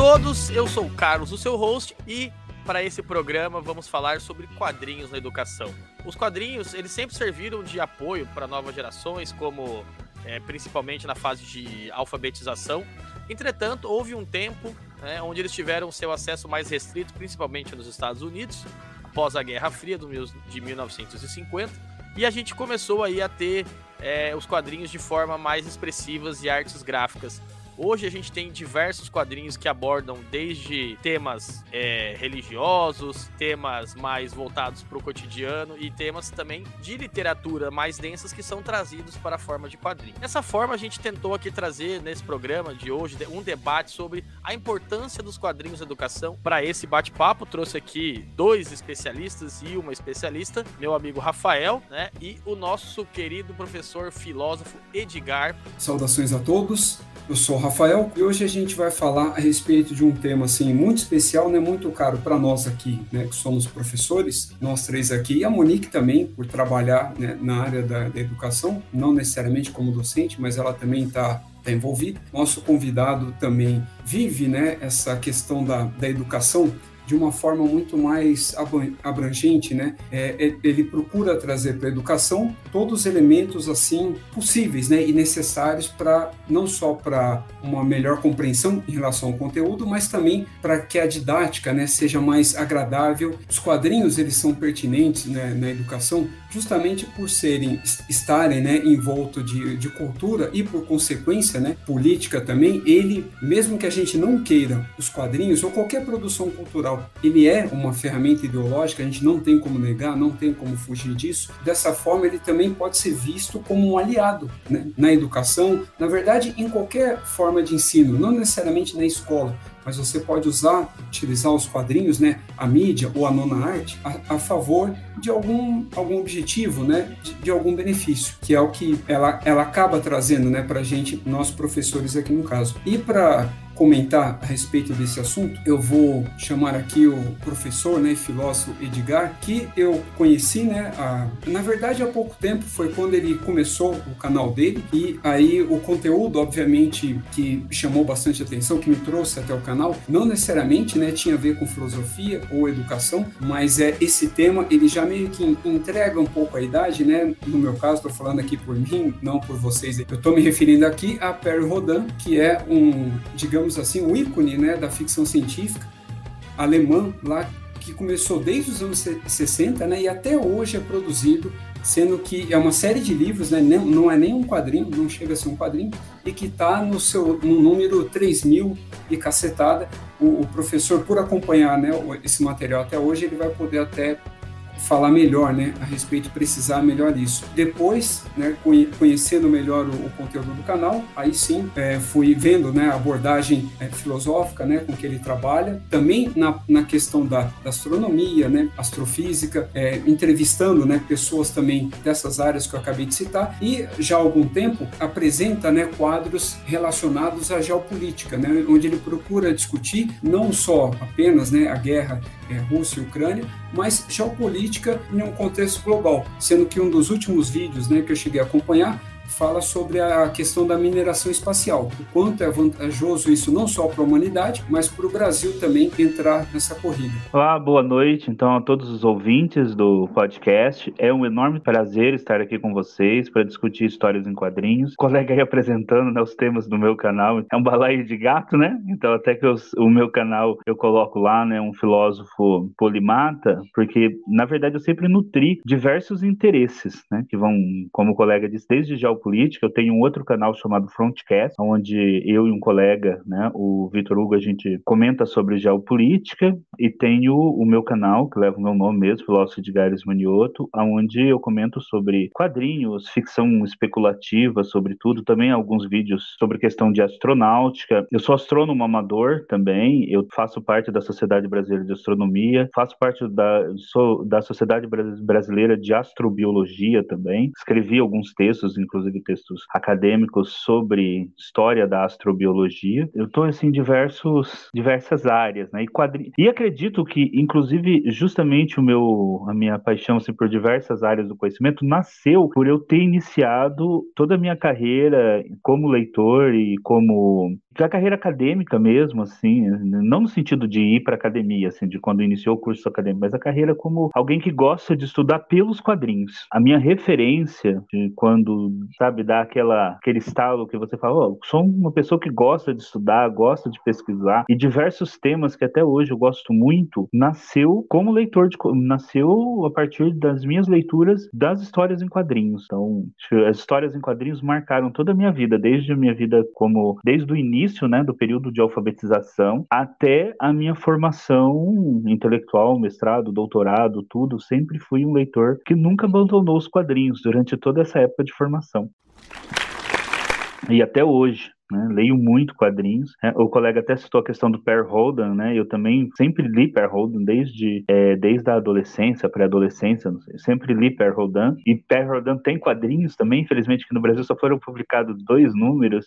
todos, eu sou o Carlos, o seu host, e para esse programa vamos falar sobre quadrinhos na educação. Os quadrinhos, eles sempre serviram de apoio para novas gerações, como é, principalmente na fase de alfabetização. Entretanto, houve um tempo né, onde eles tiveram seu acesso mais restrito, principalmente nos Estados Unidos, após a Guerra Fria de 1950, e a gente começou aí a ter é, os quadrinhos de forma mais expressivas e artes gráficas Hoje a gente tem diversos quadrinhos que abordam desde temas é, religiosos, temas mais voltados para o cotidiano e temas também de literatura mais densas que são trazidos para a forma de quadrinho. Dessa forma, a gente tentou aqui trazer nesse programa de hoje um debate sobre a importância dos quadrinhos na educação. Para esse bate-papo, trouxe aqui dois especialistas e uma especialista, meu amigo Rafael, né, e o nosso querido professor filósofo Edgar. Saudações a todos. Eu sou o Rafael e hoje a gente vai falar a respeito de um tema assim muito especial, né, muito caro para nós aqui, né, que somos professores, nós três aqui e a Monique também por trabalhar né, na área da, da educação, não necessariamente como docente, mas ela também está tá envolvida. Nosso convidado também vive né, essa questão da, da educação de uma forma muito mais abrangente, né? É, é, ele procura trazer para a educação todos os elementos assim possíveis, né, e necessários para não só para uma melhor compreensão em relação ao conteúdo, mas também para que a didática, né, seja mais agradável. Os quadrinhos eles são pertinentes né, na educação justamente por serem estarem, né, envolto de, de cultura e por consequência, né, política também. Ele, mesmo que a gente não queira os quadrinhos ou qualquer produção cultural ele é uma ferramenta ideológica, a gente não tem como negar, não tem como fugir disso. Dessa forma, ele também pode ser visto como um aliado né? na educação, na verdade, em qualquer forma de ensino, não necessariamente na escola, mas você pode usar, utilizar os quadrinhos, né, a mídia ou a nona arte, a, a favor de algum, algum objetivo, né, de, de, algum benefício, que é o que ela, ela acaba trazendo, né, para a gente, nós professores aqui no caso. E para comentar a respeito desse assunto, eu vou chamar aqui o professor, né, filósofo Edgar, que eu conheci, né, a, na verdade há pouco tempo, foi quando ele começou o canal dele, e aí o conteúdo, obviamente, que chamou bastante atenção, que me trouxe até o canal, não necessariamente, né, tinha a ver com filosofia ou educação, mas é esse tema, ele já meio que entrega um pouco a idade, né, no meu caso, estou falando aqui por mim, não por vocês, eu estou me referindo aqui a Perry Rodin, que é um, digamos digamos assim, um ícone né, da ficção científica alemã lá que começou desde os anos 60 né, e até hoje é produzido, sendo que é uma série de livros, né, não é nem um quadrinho, não chega a ser um quadrinho, e que está no seu no número 3000 e cacetada. O, o, professor, por acompanhar né, esse material até hoje, ele vai poder até falar melhor, né, a respeito, precisar melhor isso. Depois, né, conhecendo melhor o, o conteúdo do canal, aí sim é, fui vendo, né, a abordagem é, filosófica, né, com que ele trabalha, também na, na questão da, da astronomia, né, astrofísica, é, entrevistando, né, pessoas também dessas áreas que eu acabei de citar, e já há algum tempo apresenta, né, quadros relacionados à geopolítica, né, onde ele procura discutir não só apenas, né, a guerra é, Rússia e Ucrânia, mas geopolítica em um contexto global, sendo que um dos últimos vídeos né, que eu cheguei a acompanhar fala sobre a questão da mineração espacial, o quanto é vantajoso isso não só para a humanidade, mas para o Brasil também entrar nessa corrida. Olá, boa noite então a todos os ouvintes do podcast. É um enorme prazer estar aqui com vocês para discutir histórias em quadrinhos. O colega aí apresentando né, os temas do meu canal é um balaio de gato, né? Então até que eu, o meu canal eu coloco lá, né, um filósofo polimata, porque na verdade eu sempre nutri diversos interesses, né, que vão, como o colega disse, desde já política. Eu tenho um outro canal chamado Frontcast, onde eu e um colega, né, o Vitor Hugo, a gente comenta sobre geopolítica. E tenho o meu canal, que leva o meu nome mesmo, Filósofo de Gares Manioto, onde eu comento sobre quadrinhos, ficção especulativa, sobre tudo. Também alguns vídeos sobre questão de astronáutica. Eu sou astrônomo amador também. Eu faço parte da Sociedade Brasileira de Astronomia, faço parte da, sou da Sociedade Brasileira de Astrobiologia também. Escrevi alguns textos, inclusive inclusive textos acadêmicos sobre história da astrobiologia. Eu estou assim, em diversos, diversas áreas, né? E, quadri... e acredito que, inclusive, justamente o meu, a minha paixão assim, por diversas áreas do conhecimento nasceu por eu ter iniciado toda a minha carreira como leitor e como da carreira acadêmica mesmo, assim, não no sentido de ir para academia, assim, de quando iniciou o curso acadêmico, mas a carreira como alguém que gosta de estudar pelos quadrinhos. A minha referência de quando, sabe, dá aquela aquele estalo que você fala, oh, sou uma pessoa que gosta de estudar, gosta de pesquisar e diversos temas que até hoje eu gosto muito, nasceu como leitor de nasceu a partir das minhas leituras das histórias em quadrinhos. Então, as histórias em quadrinhos marcaram toda a minha vida, desde a minha vida como desde o início início né, do período de alfabetização até a minha formação intelectual, mestrado, doutorado, tudo, sempre fui um leitor que nunca abandonou os quadrinhos durante toda essa época de formação. E até hoje, né? Leio muito quadrinhos. Né? O colega até citou a questão do Per Holden, né? Eu também sempre li Per Holden desde, é, desde a adolescência, pré-adolescência, sempre li Per Holden. E Per Holden tem quadrinhos também, infelizmente que no Brasil só foram publicados dois números.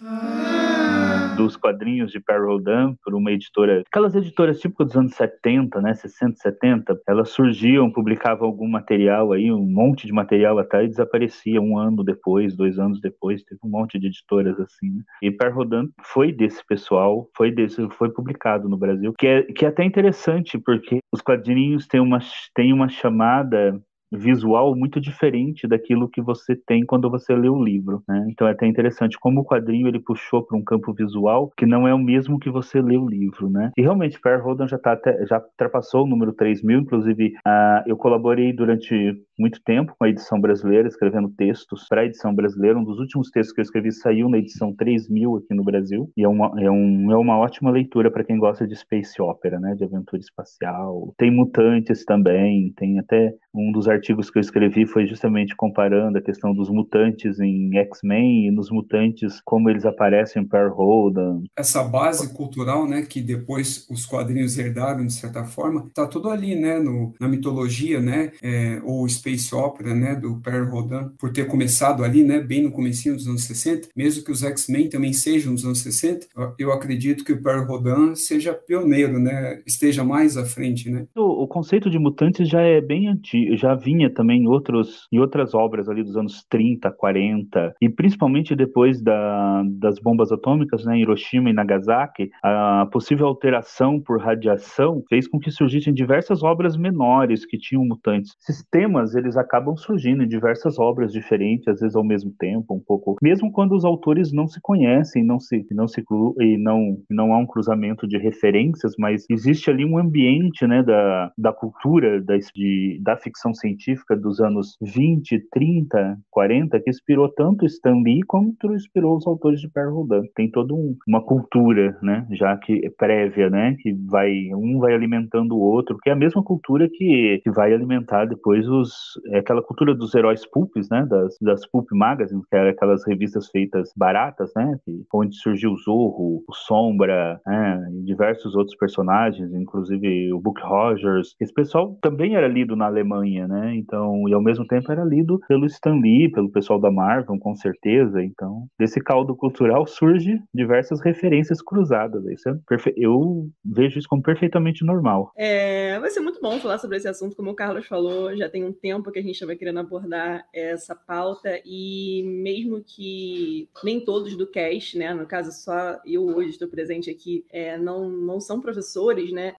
Dos quadrinhos de Per Rodan por uma editora, aquelas editoras típicas dos anos 70, né, 60, 70, elas surgiam, publicavam algum material aí, um monte de material até e desaparecia um ano depois, dois anos depois, teve um monte de editoras assim. Né? E Per Rodan foi desse pessoal, foi desse, foi publicado no Brasil, que é, que é até interessante porque os quadrinhos têm uma, têm uma chamada visual muito diferente daquilo que você tem quando você lê o livro. Né? Então é até interessante como o quadrinho ele puxou para um campo visual que não é o mesmo que você lê o livro. Né? E realmente, Per Rodan já, tá até, já ultrapassou o número 3 mil, inclusive uh, eu colaborei durante muito tempo com a edição brasileira, escrevendo textos para a edição brasileira. Um dos últimos textos que eu escrevi saiu na edição 3000 aqui no Brasil, e é uma, é um, é uma ótima leitura para quem gosta de space opera, né, de aventura espacial. Tem mutantes também, tem até um dos artigos que eu escrevi foi justamente comparando a questão dos mutantes em X-Men e nos mutantes como eles aparecem em Per Holden. Essa base cultural, né, que depois os quadrinhos herdaram de certa forma, tá tudo ali, né, no, na mitologia, né, é, ou space opera, né, do Per Rodan, por ter começado ali, né, bem no comecinho dos anos 60, mesmo que os X-Men também sejam dos anos 60, eu acredito que o Per Rodan seja pioneiro, né, esteja mais à frente, né. O, o conceito de mutantes já é bem antigo, já vinha também em, outros, em outras obras ali dos anos 30, 40, e principalmente depois da, das bombas atômicas, né, Hiroshima e Nagasaki, a possível alteração por radiação fez com que surgissem diversas obras menores que tinham mutantes. Sistemas eles acabam surgindo em diversas obras diferentes, às vezes ao mesmo tempo, um pouco, mesmo quando os autores não se conhecem, não se não se e não não há um cruzamento de referências, mas existe ali um ambiente, né, da, da cultura da, de, da ficção científica dos anos 20, 30, 40 que inspirou tanto Stan Lee quanto inspirou os autores de Per Rodan. Tem toda um, uma cultura, né, já que é prévia, né, que vai um vai alimentando o outro, que é a mesma cultura que, que vai alimentar depois os é aquela cultura dos heróis pulps, né, das, das pulp magazines, que eram aquelas revistas feitas baratas, né, que, onde surgiu o Zorro, o Sombra, né, e diversos outros personagens, inclusive o Book Rogers. Esse pessoal também era lido na Alemanha, né, então, e ao mesmo tempo era lido pelo Stan Lee, pelo pessoal da Marvel, com certeza, então, desse caldo cultural surge diversas referências cruzadas, isso é perfe... eu vejo isso como perfeitamente normal. É, vai ser muito bom falar sobre esse assunto, como o Carlos falou, já tem um tempo tempo que a gente estava querendo abordar essa pauta e mesmo que nem todos do cast, né, no caso só eu hoje estou presente aqui, é, não, não são professores, né?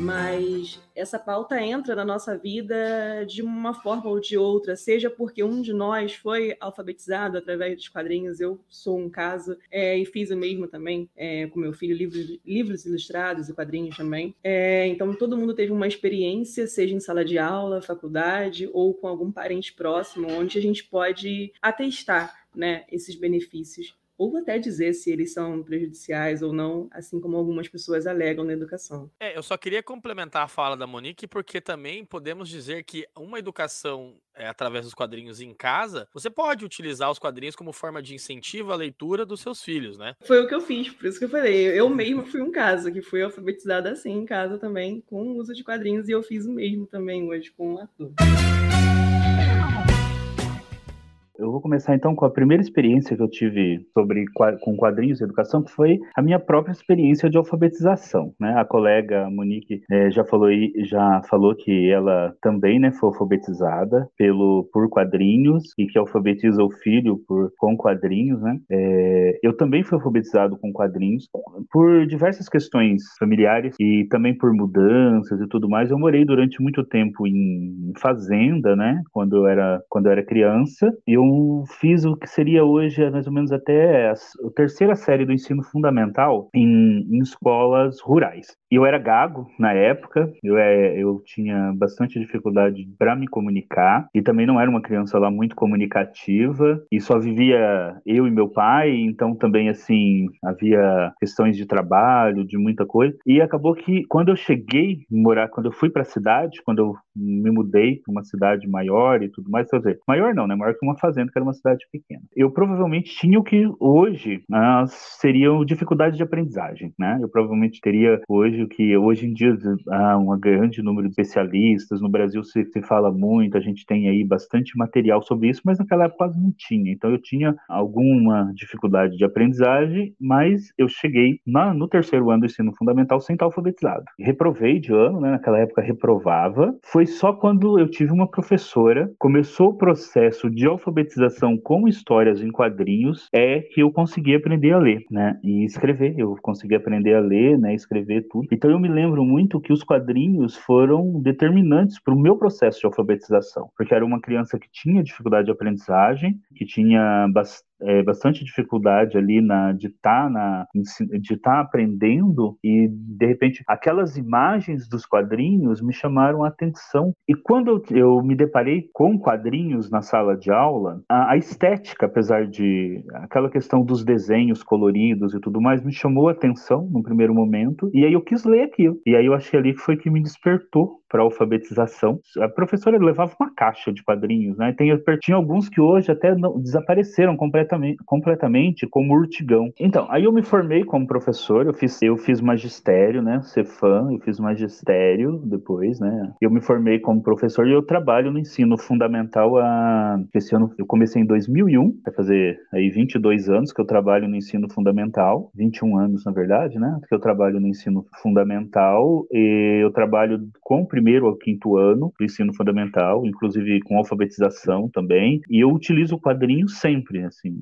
Mas essa pauta entra na nossa vida de uma forma ou de outra, seja porque um de nós foi alfabetizado através dos quadrinhos, eu sou um caso, é, e fiz o mesmo também é, com meu filho, livros, livros ilustrados e quadrinhos também. É, então, todo mundo teve uma experiência, seja em sala de aula, faculdade ou com algum parente próximo, onde a gente pode atestar né, esses benefícios ou até dizer se eles são prejudiciais ou não, assim como algumas pessoas alegam na educação. É, eu só queria complementar a fala da Monique, porque também podemos dizer que uma educação é, através dos quadrinhos em casa, você pode utilizar os quadrinhos como forma de incentivo à leitura dos seus filhos, né? Foi o que eu fiz, por isso que eu falei. Eu mesmo fui um caso que fui alfabetizada assim em casa também, com o uso de quadrinhos, e eu fiz o mesmo também hoje com o ator. Eu vou começar então com a primeira experiência que eu tive sobre com quadrinhos e educação, que foi a minha própria experiência de alfabetização, né? A colega Monique é, já falou já falou que ela também, né, foi alfabetizada pelo por quadrinhos e que alfabetiza o filho por com quadrinhos, né? É, eu também fui alfabetizado com quadrinhos por diversas questões familiares e também por mudanças e tudo mais. Eu morei durante muito tempo em fazenda, né? Quando eu era quando eu era criança, eu fiz o que seria hoje mais ou menos até a, a terceira série do ensino fundamental em, em escolas rurais. Eu era gago na época, eu, é, eu tinha bastante dificuldade para me comunicar e também não era uma criança lá muito comunicativa e só vivia eu e meu pai, então também assim havia questões de trabalho, de muita coisa. E acabou que quando eu cheguei morar, quando eu fui para a cidade, quando eu me mudei para uma cidade maior e tudo mais, quer dizer, maior não, né? Maior que uma fazenda, que era uma cidade pequena. Eu provavelmente tinha o que hoje ah, seriam dificuldades de aprendizagem, né? Eu provavelmente teria hoje o que hoje em dia há um grande número de especialistas, no Brasil se, se fala muito, a gente tem aí bastante material sobre isso, mas naquela época quase não tinha. Então eu tinha alguma dificuldade de aprendizagem, mas eu cheguei na, no terceiro ano do ensino fundamental sem estar alfabetizado. Reprovei de ano, né? Naquela época reprovava. Foi só quando eu tive uma professora, começou o processo de alfabetização com histórias em quadrinhos, é que eu consegui aprender a ler, né? E escrever. Eu consegui aprender a ler, né? Escrever tudo. Então eu me lembro muito que os quadrinhos foram determinantes para o meu processo de alfabetização, porque era uma criança que tinha dificuldade de aprendizagem, que tinha bastante é, bastante dificuldade ali na, de estar tá de tá aprendendo e de repente aquelas imagens dos quadrinhos me chamaram a atenção e quando eu, eu me deparei com quadrinhos na sala de aula a, a, estética apesar de aquela questão dos desenhos coloridos e tudo mais me chamou a atenção no primeiro momento e aí eu quis ler aquilo e aí eu achei ali que foi que me despertou para alfabetização. A professora levava uma caixa de quadrinhos, né? Tem, tinha alguns que hoje até não, desapareceram completamente, completamente, como Urtigão. Então, aí eu me formei como professor, eu fiz, eu fiz magistério, né? Fã, eu fiz magistério depois, né? Eu me formei como professor e eu trabalho no ensino fundamental a... Esse ano eu comecei em 2001, vai fazer aí 22 anos que eu trabalho no ensino fundamental, 21 anos na verdade, né? Que eu trabalho no ensino fundamental e eu trabalho com primeiro ao quinto ano do ensino fundamental, inclusive com alfabetização também, e eu utilizo o quadrinho sempre, assim,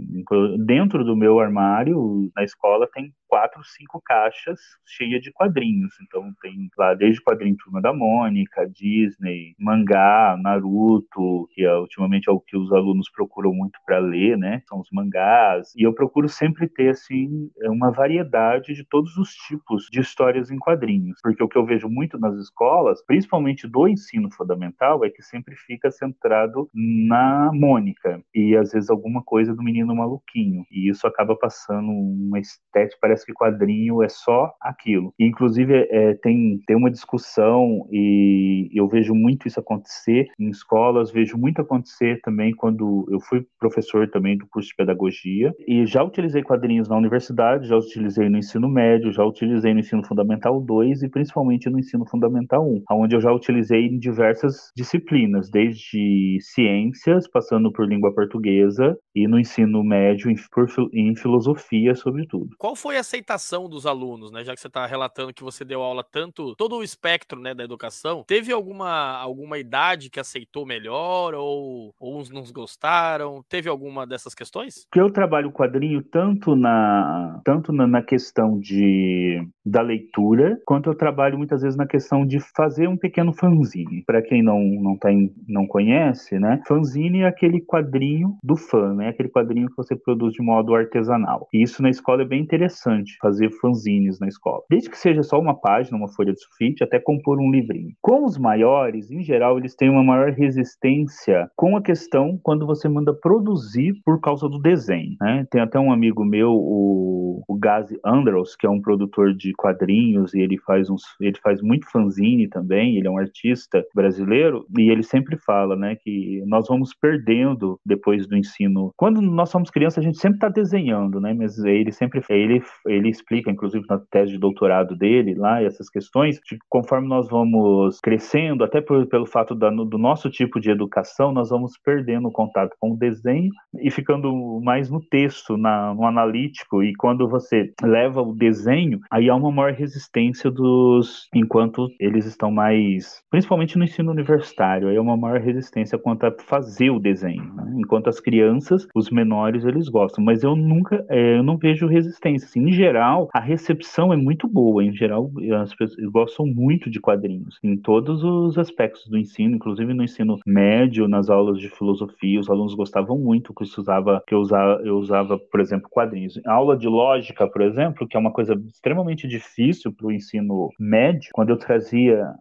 dentro do meu armário, na escola tem quatro, cinco caixas cheias de quadrinhos. Então tem lá desde quadrinho Turma da Mônica, Disney, mangá, Naruto, que é, ultimamente é o que os alunos procuram muito para ler, né? São os mangás. E eu procuro sempre ter assim uma variedade de todos os tipos de histórias em quadrinhos, porque o que eu vejo muito nas escolas, principalmente do ensino fundamental, é que sempre fica centrado na Mônica e às vezes alguma coisa do menino maluquinho. E isso acaba passando uma estética, parece parece que quadrinho é só aquilo. E, inclusive, é, tem, tem uma discussão, e eu vejo muito isso acontecer em escolas, vejo muito acontecer também quando eu fui professor também do curso de pedagogia, e já utilizei quadrinhos na universidade, já utilizei no ensino médio, já utilizei no ensino fundamental 2 e principalmente no ensino fundamental 1, onde eu já utilizei em diversas disciplinas, desde ciências, passando por língua portuguesa, e no ensino médio em, por, em filosofia, sobretudo. Qual foi a aceitação dos alunos, né? Já que você está relatando que você deu aula tanto, todo o espectro né, da educação, teve alguma, alguma idade que aceitou melhor ou, ou uns não gostaram? Teve alguma dessas questões? Que eu trabalho o quadrinho tanto na tanto na, na questão de da leitura, quanto eu trabalho muitas vezes na questão de fazer um pequeno fanzine. Para quem não não tá em, não conhece, né? Fanzine é aquele quadrinho do fã, né? Aquele quadrinho que você produz de modo artesanal. E isso na escola é bem interessante interessante fazer fanzines na escola. Desde que seja só uma página, uma folha de sulfite, até compor um livrinho. Com os maiores, em geral, eles têm uma maior resistência com a questão quando você manda produzir por causa do desenho. Né? Tem até um amigo meu, o, o Gazi Andros, que é um produtor de quadrinhos e ele faz uns, ele faz muito fanzine também. Ele é um artista brasileiro e ele sempre fala, né, que nós vamos perdendo depois do ensino. Quando nós nós somos crianças, a gente sempre está desenhando, né? Mas ele sempre ele, ele explica, inclusive na tese de doutorado dele lá, essas questões, de conforme nós vamos crescendo, até por, pelo fato da, do nosso tipo de educação, nós vamos perdendo o contato com o desenho e ficando mais no texto, na, no analítico. E quando você leva o desenho, aí há uma maior resistência dos. enquanto eles estão mais. principalmente no ensino universitário, aí há uma maior resistência quanto a fazer o desenho. Né? Enquanto as crianças, os menores, eles gostam. Mas eu nunca. É, eu não vejo resistência. Assim, geral, a recepção é muito boa. Em geral, as pessoas gostam muito de quadrinhos, em todos os aspectos do ensino, inclusive no ensino médio, nas aulas de filosofia, os alunos gostavam muito que eu usava, que eu usava, eu usava, por exemplo, quadrinhos. A aula de lógica, por exemplo, que é uma coisa extremamente difícil para o ensino médio, quando eu trazia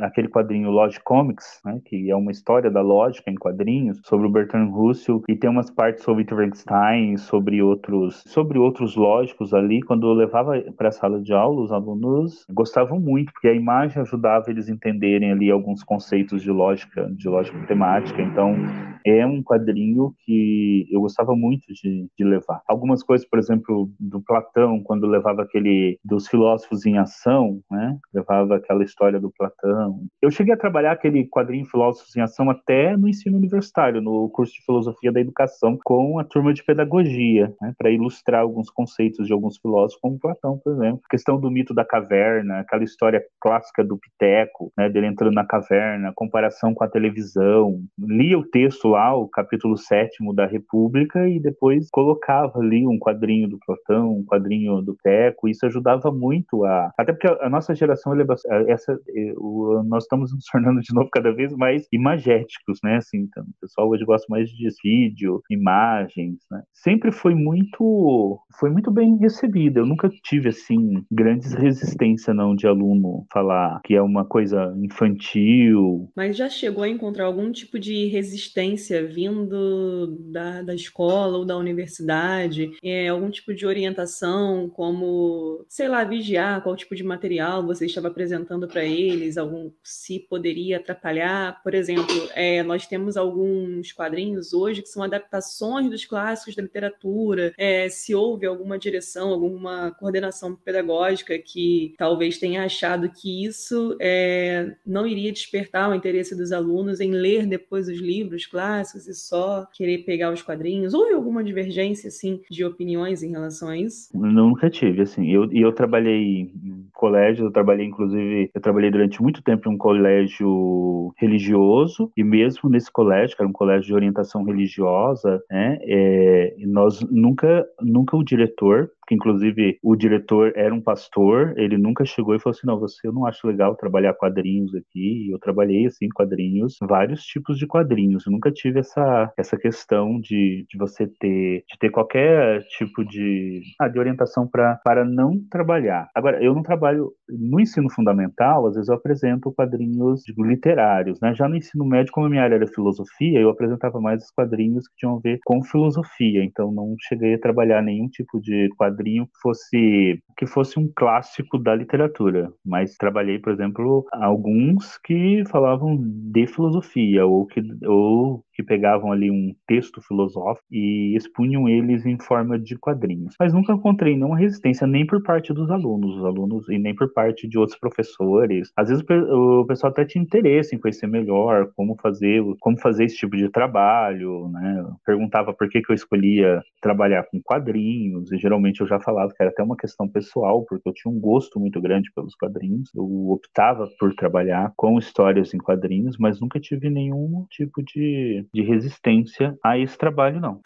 aquele quadrinho Logic Comics, né, que é uma história da lógica em quadrinhos, sobre o Bertrand Russell, e tem umas partes sobre Wittgenstein, sobre outros, sobre outros lógicos ali, quando eu levava para a sala de aula, os alunos gostavam muito, porque a imagem ajudava eles a entenderem ali alguns conceitos de lógica, de lógica matemática. Então, é um quadrinho que eu gostava muito de, de levar. Algumas coisas, por exemplo, do Platão, quando levava aquele dos filósofos em ação, né? Levava aquela história do Platão. Eu cheguei a trabalhar aquele quadrinho Filósofos em Ação até no ensino universitário, no curso de Filosofia da Educação, com a turma de Pedagogia, né? para ilustrar alguns conceitos de alguns filósofos, como Platão, por exemplo. A questão do mito da caverna, aquela história clássica do Piteco, né? dele entrando na caverna, comparação com a televisão. Lia o texto lá, o capítulo sétimo da República, e depois colocava ali um quadrinho do Platão, um quadrinho do Teco. Isso ajudava muito a. Até porque a nossa geração, é essa, é, nós estamos nos tornando de novo cada vez mais imagéticos, né? Assim, então, o pessoal hoje gosta mais de vídeo, imagens, né? Sempre foi muito, foi muito bem Eu nunca tive assim grandes resistência não de aluno falar que é uma coisa infantil. Mas já chegou a encontrar algum tipo de resistência vindo da, da escola ou da universidade? É, algum tipo de orientação, como, sei lá, vigiar qual tipo de material você estava apresentando para eles, algum se poderia atrapalhar? Por exemplo, é, nós temos alguns quadrinhos hoje que são adaptações dos clássicos da literatura. É, se houve alguma direção, alguma coordenação pedagógica que talvez tenha achado que isso é, não iria despertar o interesse dos alunos em ler depois os livros clássicos e só querer pegar os quadrinhos? Houve alguma divergência, assim, de opiniões em relação a isso? Nunca tive, assim. E eu, eu trabalhei em colégio, eu trabalhei, inclusive, eu trabalhei durante muito tempo em um colégio religioso, e mesmo nesse colégio, que era um colégio de orientação religiosa, né, é, nós nunca, nunca o diretor inclusive o diretor era um pastor, ele nunca chegou e falou assim: não, você eu não acho legal trabalhar quadrinhos aqui. E eu trabalhei assim, quadrinhos, vários tipos de quadrinhos. Eu nunca tive essa, essa questão de, de você ter, de ter qualquer tipo de, ah, de orientação pra, para não trabalhar. Agora, eu não trabalho no ensino fundamental, às vezes eu apresento quadrinhos literários, né? Já no ensino médio, como a minha área era filosofia, eu apresentava mais os quadrinhos que tinham a ver com filosofia, então não cheguei a trabalhar nenhum tipo de quadrinho quadrinho que fosse que fosse um clássico da literatura, mas trabalhei, por exemplo, alguns que falavam de filosofia ou que ou que pegavam ali um texto filosófico e expunham eles em forma de quadrinhos. Mas nunca encontrei nenhuma resistência nem por parte dos alunos, os alunos e nem por parte de outros professores. Às vezes o pessoal até tinha interesse em conhecer melhor como fazer, como fazer esse tipo de trabalho, né? Perguntava por que, que eu escolhia trabalhar com quadrinhos e geralmente eu já falava que era até uma questão pessoal, porque eu tinha um gosto muito grande pelos quadrinhos. Eu optava por trabalhar com histórias em quadrinhos, mas nunca tive nenhum tipo de de resistência a esse trabalho, não.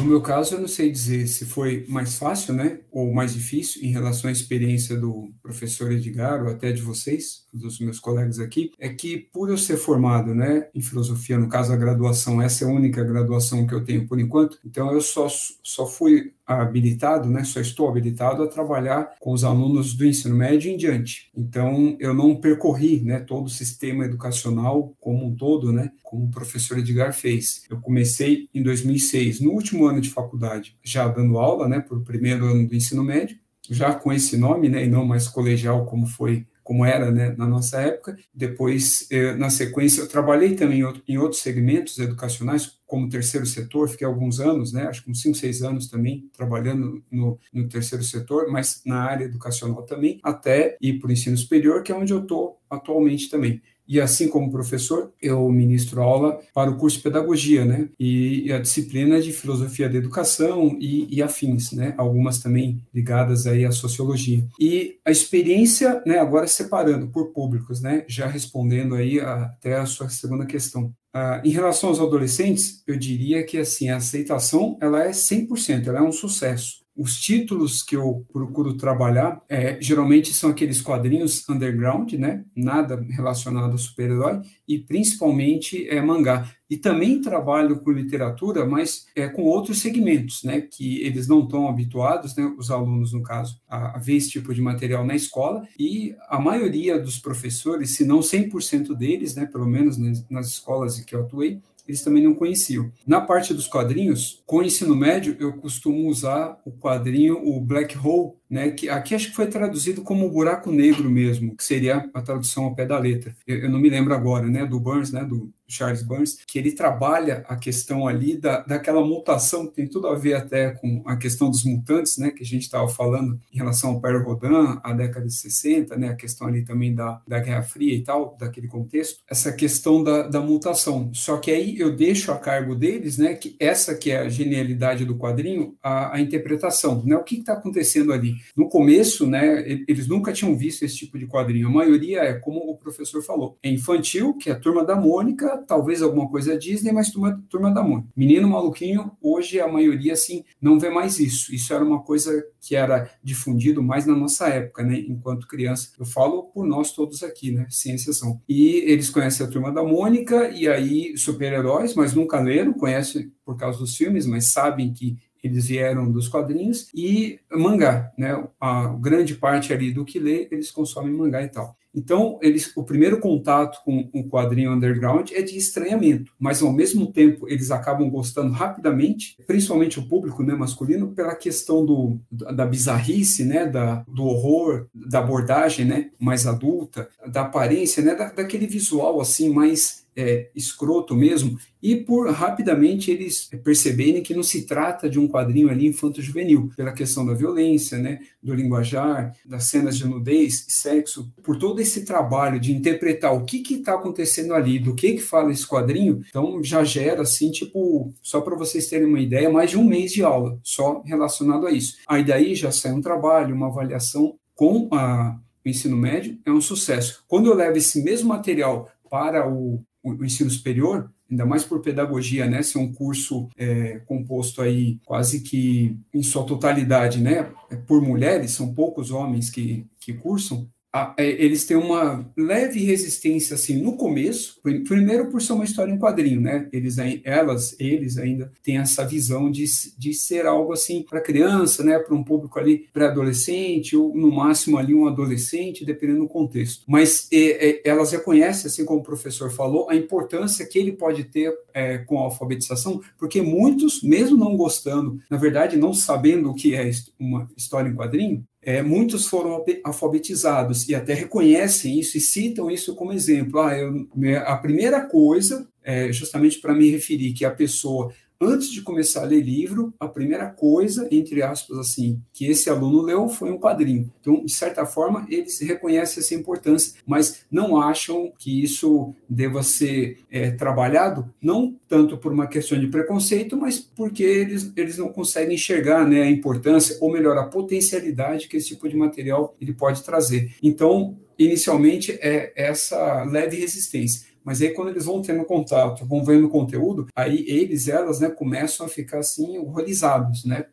No meu caso, eu não sei dizer se foi mais fácil, né, ou mais difícil em relação à experiência do professor Edgar ou até de vocês, dos meus colegas aqui, é que por eu ser formado, né, em filosofia, no caso a graduação, essa é a única graduação que eu tenho por enquanto, então eu só só fui habilitado, né, só estou habilitado a trabalhar com os alunos do ensino médio em diante. Então, eu não percorri, né, todo o sistema educacional como um todo, né, como o professor Edgar fez. Eu comecei em 2006, no último ano de faculdade, já dando aula, né, por primeiro ano do ensino médio, já com esse nome, né, e não mais colegial como foi como era né, na nossa época. Depois, eh, na sequência, eu trabalhei também em outros segmentos educacionais, como terceiro setor, fiquei alguns anos, né, acho que uns 5, 6 anos também, trabalhando no, no terceiro setor, mas na área educacional também, até ir para o ensino superior, que é onde eu estou atualmente também. E assim como professor, eu ministro aula para o curso de pedagogia, né? E, a disciplina de filosofia da educação e, e, afins, né? Algumas também ligadas aí à sociologia. E a experiência, né? Agora separando por públicos, né? Já respondendo aí a, até a sua segunda questão. Uh, em relação aos adolescentes, eu diria que assim a aceitação ela é 100%, ela é um sucesso. Os títulos que eu procuro trabalhar é, geralmente são aqueles quadrinhos underground, né? Nada relacionado a super-herói e principalmente é mangá. E também trabalho com literatura, mas é com outros segmentos, né? Que eles não estão habituados, né? Os alunos, no caso, a, a ver esse tipo de material na escola. E a maioria dos professores, se não 100% deles, né? Pelo menos nas, nas escolas em que eu atuei, eles também não conheciam. Na parte dos quadrinhos, com o ensino médio, eu costumo usar o quadrinho, o Black Hole, né, que aqui acho que foi traduzido como buraco negro mesmo, que seria a tradução ao pé da letra. Eu, eu, não me lembro agora, né, do Burns, né, do Charles Burns, que ele trabalha a questão ali da, daquela mutação, tem tudo a ver até com a questão dos mutantes, né, que a gente estava falando em relação ao Pierre Rodin, a década de 60, né, a questão ali também da, da Guerra Fria e tal, daquele contexto, essa questão da, da mutação. Só que aí eu deixo a cargo deles, né, que essa que é a genialidade do quadrinho, a, a interpretação, né, o que está acontecendo ali. No começo, né, eles nunca tinham visto esse tipo de quadrinho. A maioria é, como o professor falou, é infantil, que é a turma da Mônica, talvez alguma coisa Disney, mas turma, turma da Mônica. Menino maluquinho, hoje a maioria, assim, não vê mais isso. Isso era uma coisa que era difundido mais na nossa época, né, enquanto criança. Eu falo por nós todos aqui, né, sem exceção. E eles conhecem a turma da Mônica, e aí super-heróis, mas nunca leram, conhecem por causa dos filmes, mas sabem que eles vieram dos quadrinhos, e mangá, né? A grande parte ali do que lê, eles consomem mangá e tal. Então, eles, o primeiro contato com o quadrinho underground é de estranhamento, mas ao mesmo tempo eles acabam gostando rapidamente, principalmente o público né, masculino, pela questão do, da bizarrice, né, da, do horror, da abordagem né, mais adulta, da aparência, né, da, daquele visual assim mais é, escroto mesmo, e por rapidamente eles perceberem que não se trata de um quadrinho ali infanto-juvenil, pela questão da violência, né, do linguajar, das cenas de nudez sexo, por todo esse trabalho de interpretar o que está acontecendo ali, do que que fala esse quadrinho, então já gera assim, tipo, só para vocês terem uma ideia, mais de um mês de aula só relacionado a isso. Aí daí já sai um trabalho, uma avaliação com a, o ensino médio, é um sucesso. Quando eu levo esse mesmo material para o o ensino superior, ainda mais por pedagogia, né, ser um curso é, composto aí quase que em sua totalidade, né, por mulheres, são poucos homens que, que cursam, é, eles têm uma leve resistência assim no começo, primeiro por ser uma história em quadrinho, né? Eles, elas, eles ainda têm essa visão de, de ser algo assim para criança, né? Para um público ali pré-adolescente ou no máximo ali um adolescente, dependendo do contexto. Mas é, elas reconhecem, assim como o professor falou, a importância que ele pode ter é, com a alfabetização, porque muitos, mesmo não gostando, na verdade não sabendo o que é uma história em quadrinho, é, muitos foram alfabetizados e até reconhecem isso e citam isso como exemplo. Ah, eu, a primeira coisa, é, justamente para me referir que a pessoa antes de começar a ler livro, a primeira coisa, entre aspas, assim, que esse aluno leu foi um quadrinho. Então, de certa forma, eles reconhecem essa importância, mas não acham que isso deva ser é, trabalhado, não tanto por uma questão de preconceito, mas porque eles, eles não conseguem enxergar né, a importância, ou melhor, a potencialidade que esse tipo de material ele pode trazer. Então, inicialmente, é essa leve resistência. Mas aí, quando eles vão tendo contato, vão vendo conteúdo, aí eles, elas, né, começam a ficar assim, horrorizados, né?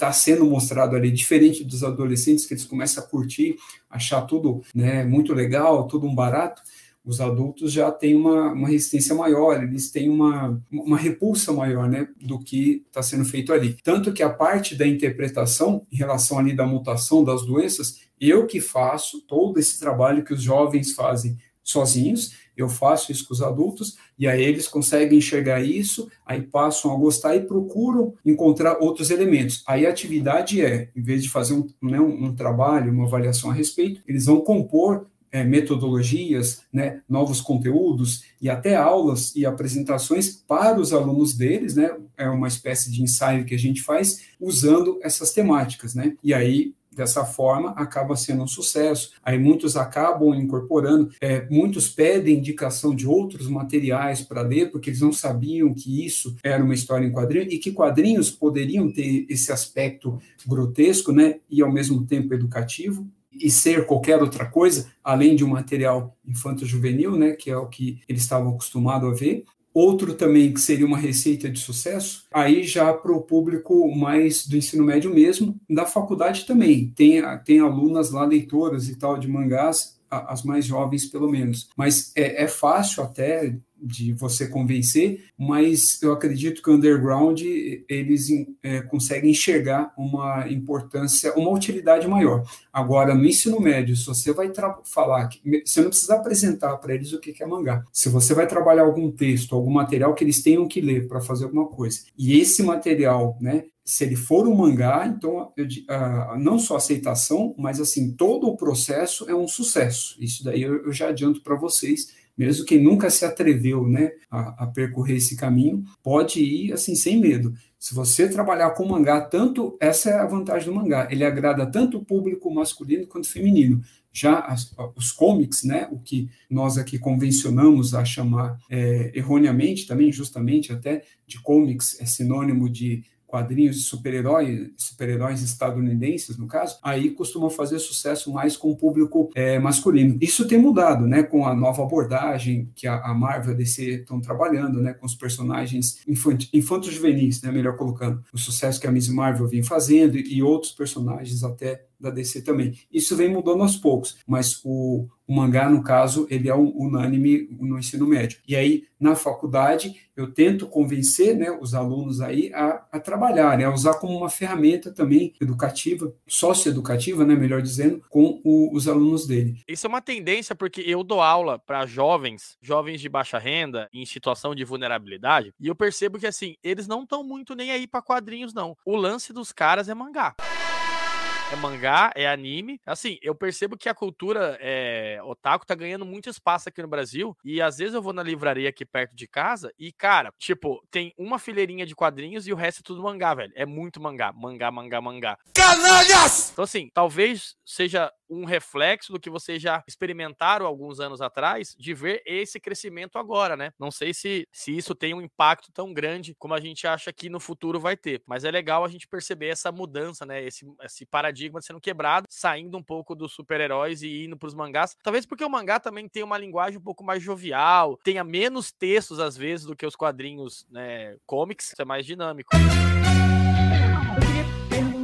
está sendo mostrado ali, diferente dos adolescentes que eles começam a curtir, achar tudo né, muito legal, tudo um barato, os adultos já têm uma, uma resistência maior, eles têm uma, uma repulsa maior né, do que está sendo feito ali. Tanto que a parte da interpretação, em relação ali da mutação das doenças, eu que faço todo esse trabalho que os jovens fazem sozinhos, eu faço isso com os adultos, e aí eles conseguem enxergar isso, aí passam a gostar e procuram encontrar outros elementos. Aí a atividade é, em vez de fazer um, né, um, um trabalho, uma avaliação a respeito, eles vão compor é, metodologias, né, novos conteúdos e até aulas e apresentações para os alunos deles, né, é uma espécie de ensaio que a gente faz usando essas temáticas, né, e aí dessa forma acaba sendo um sucesso. Aí muitos acabam incorporando, é, muitos pedem indicação de outros materiais para ler, porque eles não sabiam que isso era uma história em quadrinho e que quadrinhos poderiam ter esse aspecto grotesco, né, e ao mesmo tempo educativo e ser qualquer outra coisa, além de um material infanto-juvenil, né, que é o que eles estavam acostumados a ver. Outro também que seria uma receita de sucesso, aí já para o público mais do ensino médio mesmo, da faculdade também. Tem, tem alunas lá, leitoras e tal, de mangás, as mais jovens pelo menos. Mas é, é fácil até de você convencer, mas eu acredito que o underground eles é, conseguem enxergar uma importância, uma utilidade maior. Agora, no ensino médio, se você vai falar, você não precisa apresentar para eles o que é mangá. Se você vai trabalhar algum texto, algum material que eles tenham que ler para fazer alguma coisa, e esse material, né, se ele for um mangá, então eu, uh, não só aceitação, mas assim todo o processo é um sucesso. Isso daí eu, eu já adianto para vocês mesmo quem nunca se atreveu né, a, a, percorrer esse caminho, pode ir assim sem medo. Se você trabalhar com mangá, tanto essa é a vantagem do mangá, ele agrada tanto o público masculino quanto feminino. Já as, os comics, né, o que nós aqui convencionamos a chamar é, erroneamente, também justamente até de comics, é sinônimo de quadrinhos de super-heróis, super-heróis estadunidenses, no caso, aí costumam fazer sucesso mais com o público é, masculino. Isso tem mudado, né, com a nova abordagem que a, a Marvel e a DC estão trabalhando, né, com os personagens infantos juvenis, né, melhor colocando, o sucesso que a Miss Marvel vem fazendo e outros personagens até da DC também. Isso vem mudando aos poucos, mas o, o mangá, no caso, ele é um, unânime no ensino médio. E aí, na faculdade, eu tento convencer né, os alunos aí a, a trabalhar, né, a usar como uma ferramenta também educativa, socioeducativa, né, melhor dizendo, com o, os alunos dele. Isso é uma tendência porque eu dou aula para jovens, jovens de baixa renda, em situação de vulnerabilidade, e eu percebo que, assim, eles não estão muito nem aí para quadrinhos, não. O lance dos caras é mangá é mangá, é anime. Assim, eu percebo que a cultura é, otaku tá ganhando muito espaço aqui no Brasil. E às vezes eu vou na livraria aqui perto de casa e, cara, tipo, tem uma fileirinha de quadrinhos e o resto é tudo mangá, velho. É muito mangá. Mangá, mangá, mangá. Canalhas! Então, assim, talvez seja um reflexo do que vocês já experimentaram alguns anos atrás, de ver esse crescimento agora, né? Não sei se, se isso tem um impacto tão grande como a gente acha que no futuro vai ter, mas é legal a gente perceber essa mudança, né? Esse, esse paradigma sendo quebrado, saindo um pouco dos super-heróis e indo para os mangás. Talvez porque o mangá também tem uma linguagem um pouco mais jovial, tenha menos textos às vezes do que os quadrinhos, né? Comics, é mais dinâmico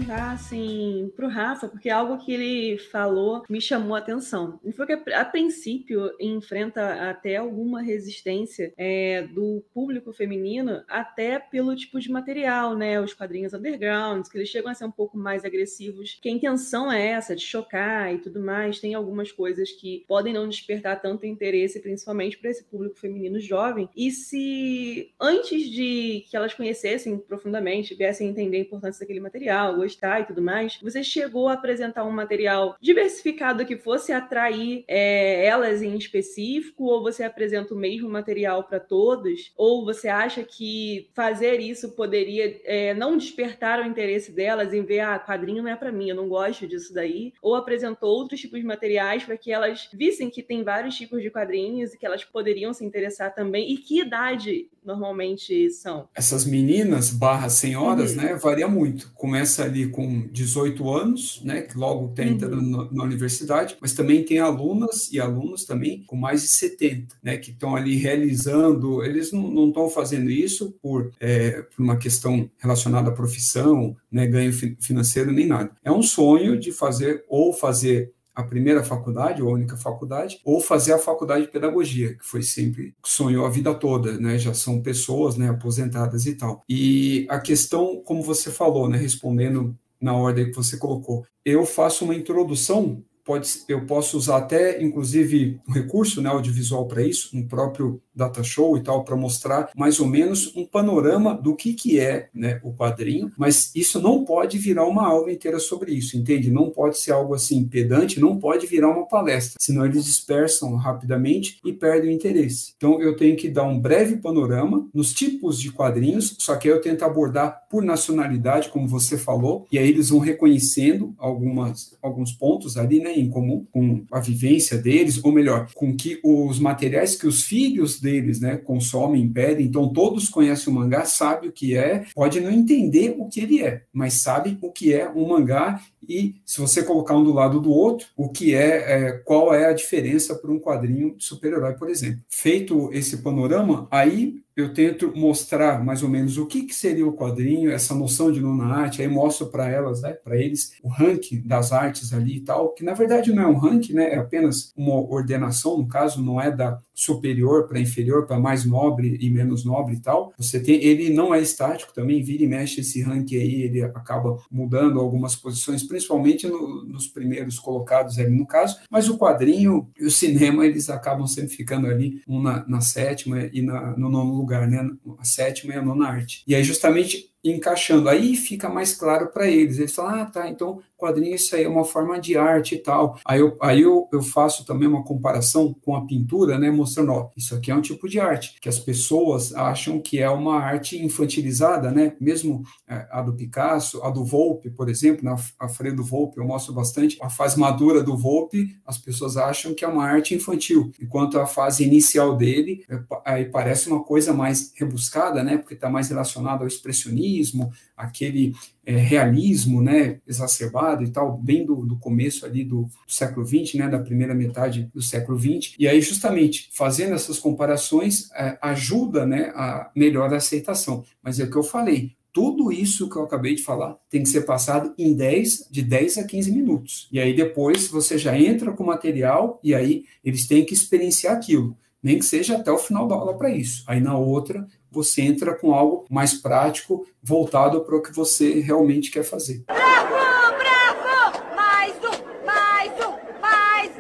perguntar assim para o Rafa, porque algo que ele falou me chamou a atenção. Ele falou que a, princípio enfrenta até alguma resistência é, do público feminino, até pelo tipo de material, né? Os quadrinhos undergrounds, que eles chegam a ser um pouco mais agressivos, que a intenção é essa, de chocar e tudo mais. Tem algumas coisas que podem não despertar tanto interesse, principalmente para esse público feminino jovem. E se antes de que elas conhecessem profundamente, viessem entender a importância daquele material, gostar e tudo mais, você chegou a apresentar um material diversificado que fosse atrair é, elas em específico, ou você apresenta o mesmo material para todos, ou você acha que fazer isso poderia é, não despertar o interesse delas em ver, ah, quadrinho não é para mim, eu não gosto disso daí, ou apresentou outros tipos de materiais para que elas vissem que tem vários tipos de quadrinhos e que elas poderiam se interessar também, e que idade normalmente são? Essas meninas barra senhoras, uhum. né, varia muito. Começa ali com 18 anos, né, que logo está entrando uhum. na universidade, mas também tem alunas e alunos também com mais de 70, né, que estão ali realizando, eles não estão fazendo isso por, é, por, uma questão relacionada à profissão, né, ganho financeiro nem nada. É um sonho de fazer ou fazer a primeira faculdade, ou a única faculdade, ou fazer a faculdade de pedagogia, que foi sempre sonhou a vida toda, né? Já são pessoas, né, aposentadas e tal. E a questão, como você falou, né, respondendo na ordem que você colocou, eu faço uma introdução pode, eu posso usar até, inclusive, um recurso né, audiovisual para isso, um próprio data show e tal, para mostrar mais ou menos um panorama do que, que é né, o quadrinho, mas isso não pode virar uma aula inteira sobre isso, entende? Não pode ser algo assim pedante, não pode virar uma palestra, senão eles dispersam rapidamente e perdem o interesse. Então eu tenho que dar um breve panorama nos tipos de quadrinhos, só que aí eu tento abordar por nacionalidade, como você falou, e aí eles vão reconhecendo algumas, alguns pontos ali né, em comum com a vivência deles, ou melhor, com que os materiais que os filhos deles, né, consomem, pedem. Então todos conhecem o mangá, sabe o que é, pode não entender o que ele é, mas sabe o que é um mangá e se você colocar um do lado do outro, o que é, é qual é a diferença para um quadrinho de super-herói, por exemplo. Feito esse panorama, aí eu tento mostrar mais ou menos o que, que seria o quadrinho, essa noção de nona arte, aí mostro para elas, né, para eles, o ranking das artes ali e tal, que na verdade não é um ranking, né, é apenas uma ordenação, no caso, não é da superior para inferior, para mais nobre e menos nobre e tal. Você tem, ele não é estático também, vira e mexe esse ranking aí, ele acaba mudando algumas posições, principalmente no, nos primeiros colocados ali no caso, mas o quadrinho e o cinema, eles acabam sempre ficando ali, um na, na sétima e na, no nono lugar lugar, né? A sétima e a nona arte. E aí, justamente encaixando. Aí fica mais claro para eles. Eles falam, ah, tá, então quadrinho isso aí é uma forma de arte e tal. Aí eu, aí eu, eu faço também uma comparação com a pintura, né, mostrando, ó, isso aqui é um tipo de arte, que as pessoas acham que é uma arte infantilizada, né, mesmo é, a do Picasso, a do Volpe, por exemplo, na a Fredo Volpe eu mostro bastante, a fase madura do Volpe, as pessoas acham que é uma arte infantil, enquanto a fase inicial dele, é, aí parece uma coisa mais rebuscada, né, porque está mais relacionado ao expressionismo, aquele é, realismo né, exacerbado e tal, bem do, do começo ali do, do século XX, né, da primeira metade do século XX. E aí, justamente, fazendo essas comparações, é, ajuda né, a melhor aceitação. Mas é o que eu falei, tudo isso que eu acabei de falar tem que ser passado em 10, de 10 a 15 minutos. E aí depois você já entra com o material e aí eles têm que experienciar aquilo, nem que seja até o final da aula para isso. Aí na outra você entra com algo mais prático, voltado para o que você realmente quer fazer. Bravo, bravo! Mais um, mais um, mais,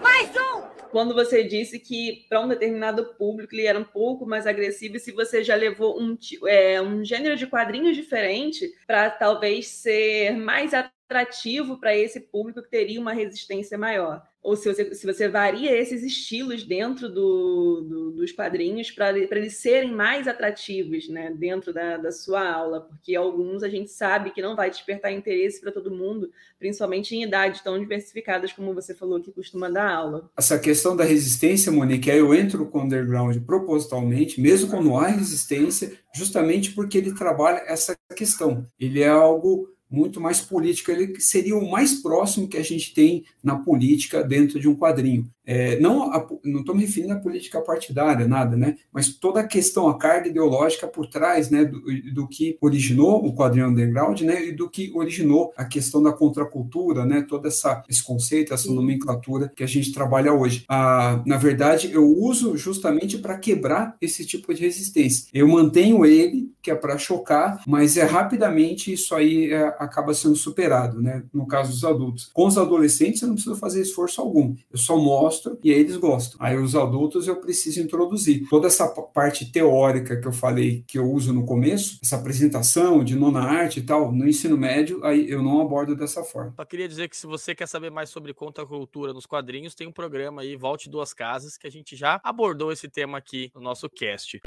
mais um! Quando você disse que para um determinado público ele era um pouco mais agressivo, se você já levou um, é, um gênero de quadrinhos diferente para talvez ser mais atrativo para esse público que teria uma resistência maior ou se você, se você varia esses estilos dentro do, do dos quadrinhos para eles serem mais atrativos né, dentro da, da sua aula, porque alguns a gente sabe que não vai despertar interesse para todo mundo, principalmente em idades tão diversificadas como você falou que costuma dar aula. Essa questão da resistência, Monique, aí eu entro com o underground propositalmente, mesmo quando há resistência, justamente porque ele trabalha essa questão. Ele é algo muito mais político, ele seria o mais próximo que a gente tem na política dentro de um quadrinho. É, não não estou me referindo à política partidária, nada, né? Mas toda a questão, a carga ideológica por trás, né, do, do, que originou o quadrinho underground, né, e do que originou a questão da contracultura, né? Todo essa esse conceito, essa nomenclatura que a gente trabalha hoje. Ah, na verdade, eu uso justamente para quebrar esse tipo de resistência. Eu mantenho ele, que é para chocar, mas é rapidamente isso aí é, acaba sendo superado, né? No caso dos adultos. Com os adolescentes, eu não preciso fazer esforço algum. Eu só mostro e aí eles gostam. Aí os adultos eu preciso introduzir. Toda essa parte teórica que eu falei que eu uso no começo, essa apresentação de nona arte e tal, no ensino médio, aí eu não abordo dessa forma. Só queria dizer que se você quer saber mais sobre contracultura nos quadrinhos, tem um programa aí, Volte Duas Casas, que a gente já abordou esse tema aqui no nosso cast.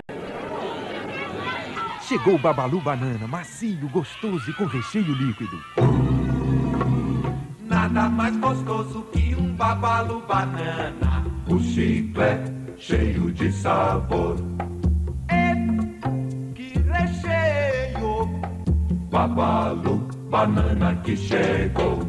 Chegou o Babalu Banana, macio, gostoso e com recheio líquido. Nada mais gostoso que um babalu banana. O chiclete cheio de sabor. É, que recheio! Babalu banana que chegou.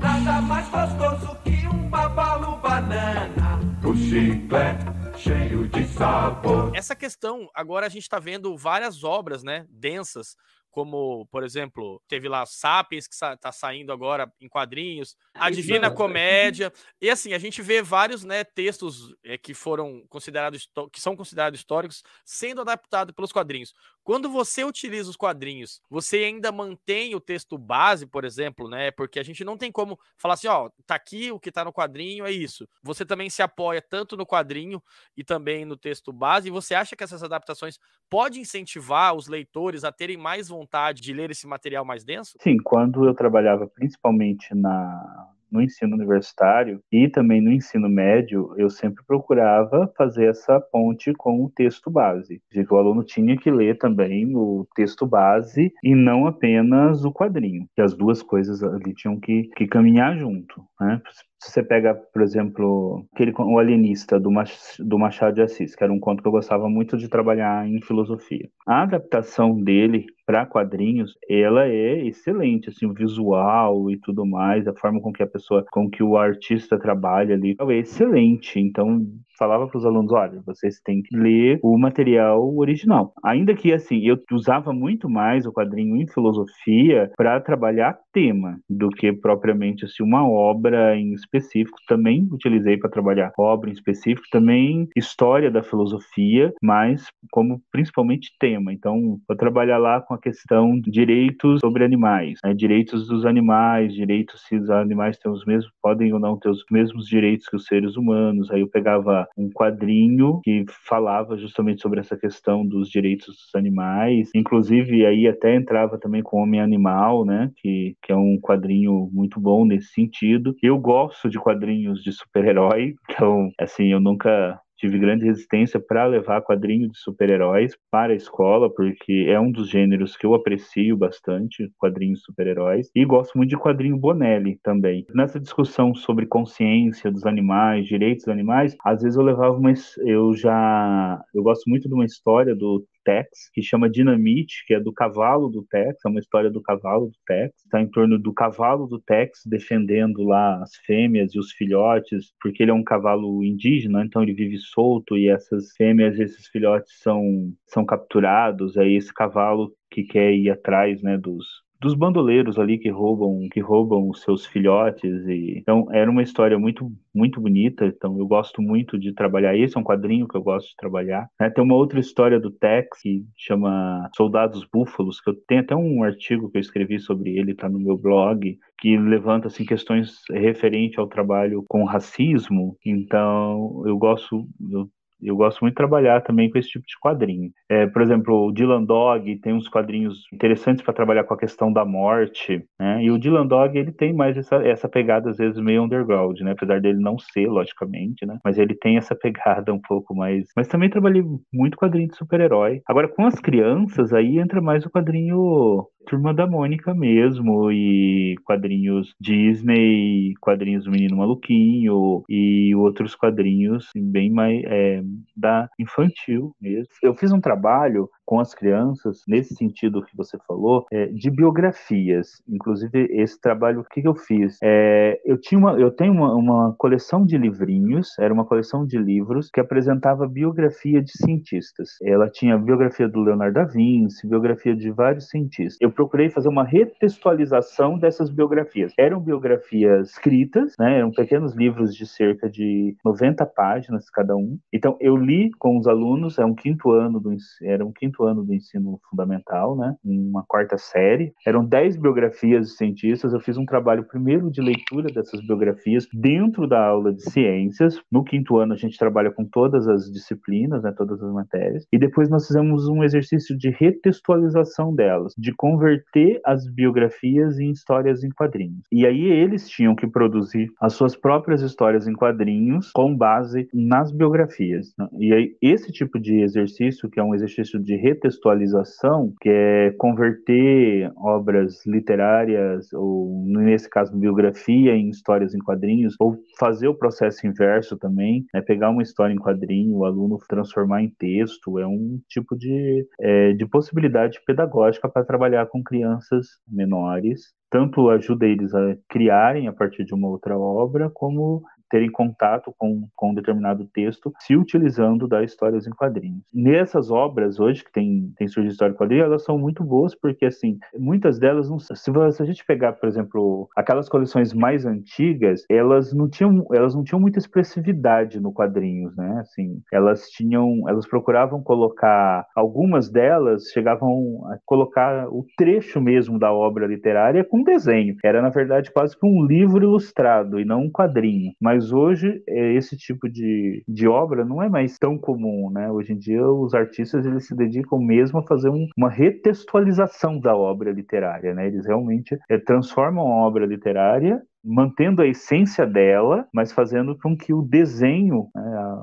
Nada mais gostoso que um babalu banana. O chiclete cheio de sabor. Essa questão, agora a gente está vendo várias obras, né, densas, como, por exemplo, teve lá Sapiens, que está saindo agora em quadrinhos, a Divina Comédia. E assim, a gente vê vários né, textos é, que foram considerados, que são considerados históricos, sendo adaptados pelos quadrinhos. Quando você utiliza os quadrinhos, você ainda mantém o texto base, por exemplo, né? Porque a gente não tem como falar assim, ó, tá aqui o que tá no quadrinho, é isso. Você também se apoia tanto no quadrinho e também no texto base, e você acha que essas adaptações podem incentivar os leitores a terem mais vontade de ler esse material mais denso? Sim, quando eu trabalhava principalmente na no ensino universitário e também no ensino médio, eu sempre procurava fazer essa ponte com o texto base, de que o aluno tinha que ler também o texto base e não apenas o quadrinho, que as duas coisas ali tinham que, que caminhar junto. Né? Se você pega, por exemplo, aquele, o Alienista do, Mach, do Machado de Assis, que era um conto que eu gostava muito de trabalhar em filosofia. A adaptação dele para quadrinhos, ela é excelente, assim, o visual e tudo mais, a forma com que a pessoa, com que o artista trabalha ali, é excelente. Então, falava para os alunos, olha, vocês têm que ler o material original. Ainda que assim, eu usava muito mais o quadrinho em filosofia para trabalhar tema do que propriamente assim uma obra em específico. Também utilizei para trabalhar obra em específico, também história da filosofia, mas como principalmente tema. Então, vou trabalhar lá com a questão de direitos sobre animais, né? direitos dos animais, direitos se os animais têm os mesmos, podem ou não ter os mesmos direitos que os seres humanos. Aí eu pegava um quadrinho que falava justamente sobre essa questão dos direitos dos animais. Inclusive, aí até entrava também com Homem Animal, né? Que, que é um quadrinho muito bom nesse sentido. Eu gosto de quadrinhos de super-herói, então, assim, eu nunca tive grande resistência para levar quadrinho de super-heróis para a escola, porque é um dos gêneros que eu aprecio bastante, quadrinhos super-heróis, e gosto muito de quadrinho Bonelli também. Nessa discussão sobre consciência dos animais, direitos dos animais, às vezes eu levava uma eu já eu gosto muito de uma história do Tex, que chama Dinamite, que é do cavalo do Tex, é uma história do cavalo do Tex. Está em torno do cavalo do Tex defendendo lá as fêmeas e os filhotes, porque ele é um cavalo indígena, então ele vive solto e essas fêmeas e esses filhotes são, são capturados. Aí esse cavalo que quer ir atrás né, dos, dos bandoleiros ali que roubam que roubam os seus filhotes e então era uma história muito muito bonita então eu gosto muito de trabalhar esse é um quadrinho que eu gosto de trabalhar né? tem uma outra história do Tex que chama Soldados Búfalos que eu tenho até um artigo que eu escrevi sobre ele tá no meu blog que levanta assim questões referente ao trabalho com racismo então eu gosto eu eu gosto muito de trabalhar também com esse tipo de quadrinho. É, por exemplo, o Dylan Dog tem uns quadrinhos interessantes para trabalhar com a questão da morte, né? E o Dylan Dog ele tem mais essa, essa pegada às vezes meio underground, né? Apesar dele não ser, logicamente, né? Mas ele tem essa pegada um pouco mais. Mas também trabalhei muito quadrinho de super-herói. Agora com as crianças aí entra mais o quadrinho Turma da Mônica mesmo, e quadrinhos Disney, quadrinhos do Menino Maluquinho, e outros quadrinhos bem mais é, da infantil mesmo. Eu fiz um trabalho com as crianças, nesse sentido que você falou, é, de biografias. Inclusive, esse trabalho, o que, que eu fiz? É, eu, tinha uma, eu tenho uma, uma, coleção de livrinhos, era uma coleção de livros que apresentava biografia de cientistas. Ela tinha biografia do Leonardo da Vinci, biografia de vários cientistas. Eu procurei fazer uma retextualização dessas biografias. Eram biografias escritas, né, eram pequenos livros de cerca de 90 páginas cada um. Então, eu li com os alunos, é um quinto ano do era um quinto ano do ensino fundamental, né, uma quarta série. Eram dez biografias de cientistas. Eu fiz um trabalho primeiro de leitura dessas biografias dentro da aula de ciências. No quinto ano a gente trabalha com todas as disciplinas, né, todas as matérias. E depois nós fizemos um exercício de retextualização delas, de converter as biografias em histórias em quadrinhos. E aí eles tinham que produzir as suas próprias histórias em quadrinhos com base nas biografias. Né? E aí esse tipo de exercício, que é um exercício de retextualização, que é converter obras literárias, ou nesse caso, biografia, em histórias em quadrinhos, ou fazer o processo inverso também, né, pegar uma história em quadrinho, o aluno transformar em texto, é um tipo de, é, de possibilidade pedagógica para trabalhar com crianças menores tanto ajuda eles a criarem a partir de uma outra obra, como terem contato com, com um determinado texto, se utilizando das histórias em quadrinhos. Nessas obras hoje que tem, tem surgido história em quadrinhos, elas são muito boas porque, assim, muitas delas, não, se, se a gente pegar, por exemplo, aquelas coleções mais antigas, elas não tinham, elas não tinham muita expressividade no quadrinhos, né? Assim, elas tinham, elas procuravam colocar, algumas delas chegavam a colocar o trecho mesmo da obra literária com desenho. Era, na verdade, quase que um livro ilustrado e não um quadrinho. Mas hoje, é, esse tipo de, de obra não é mais tão comum, né? Hoje em dia, os artistas eles se dedicam mesmo a fazer um, uma retextualização da obra literária, né? Eles realmente é, transformam a obra literária mantendo a essência dela, mas fazendo com que o desenho, né,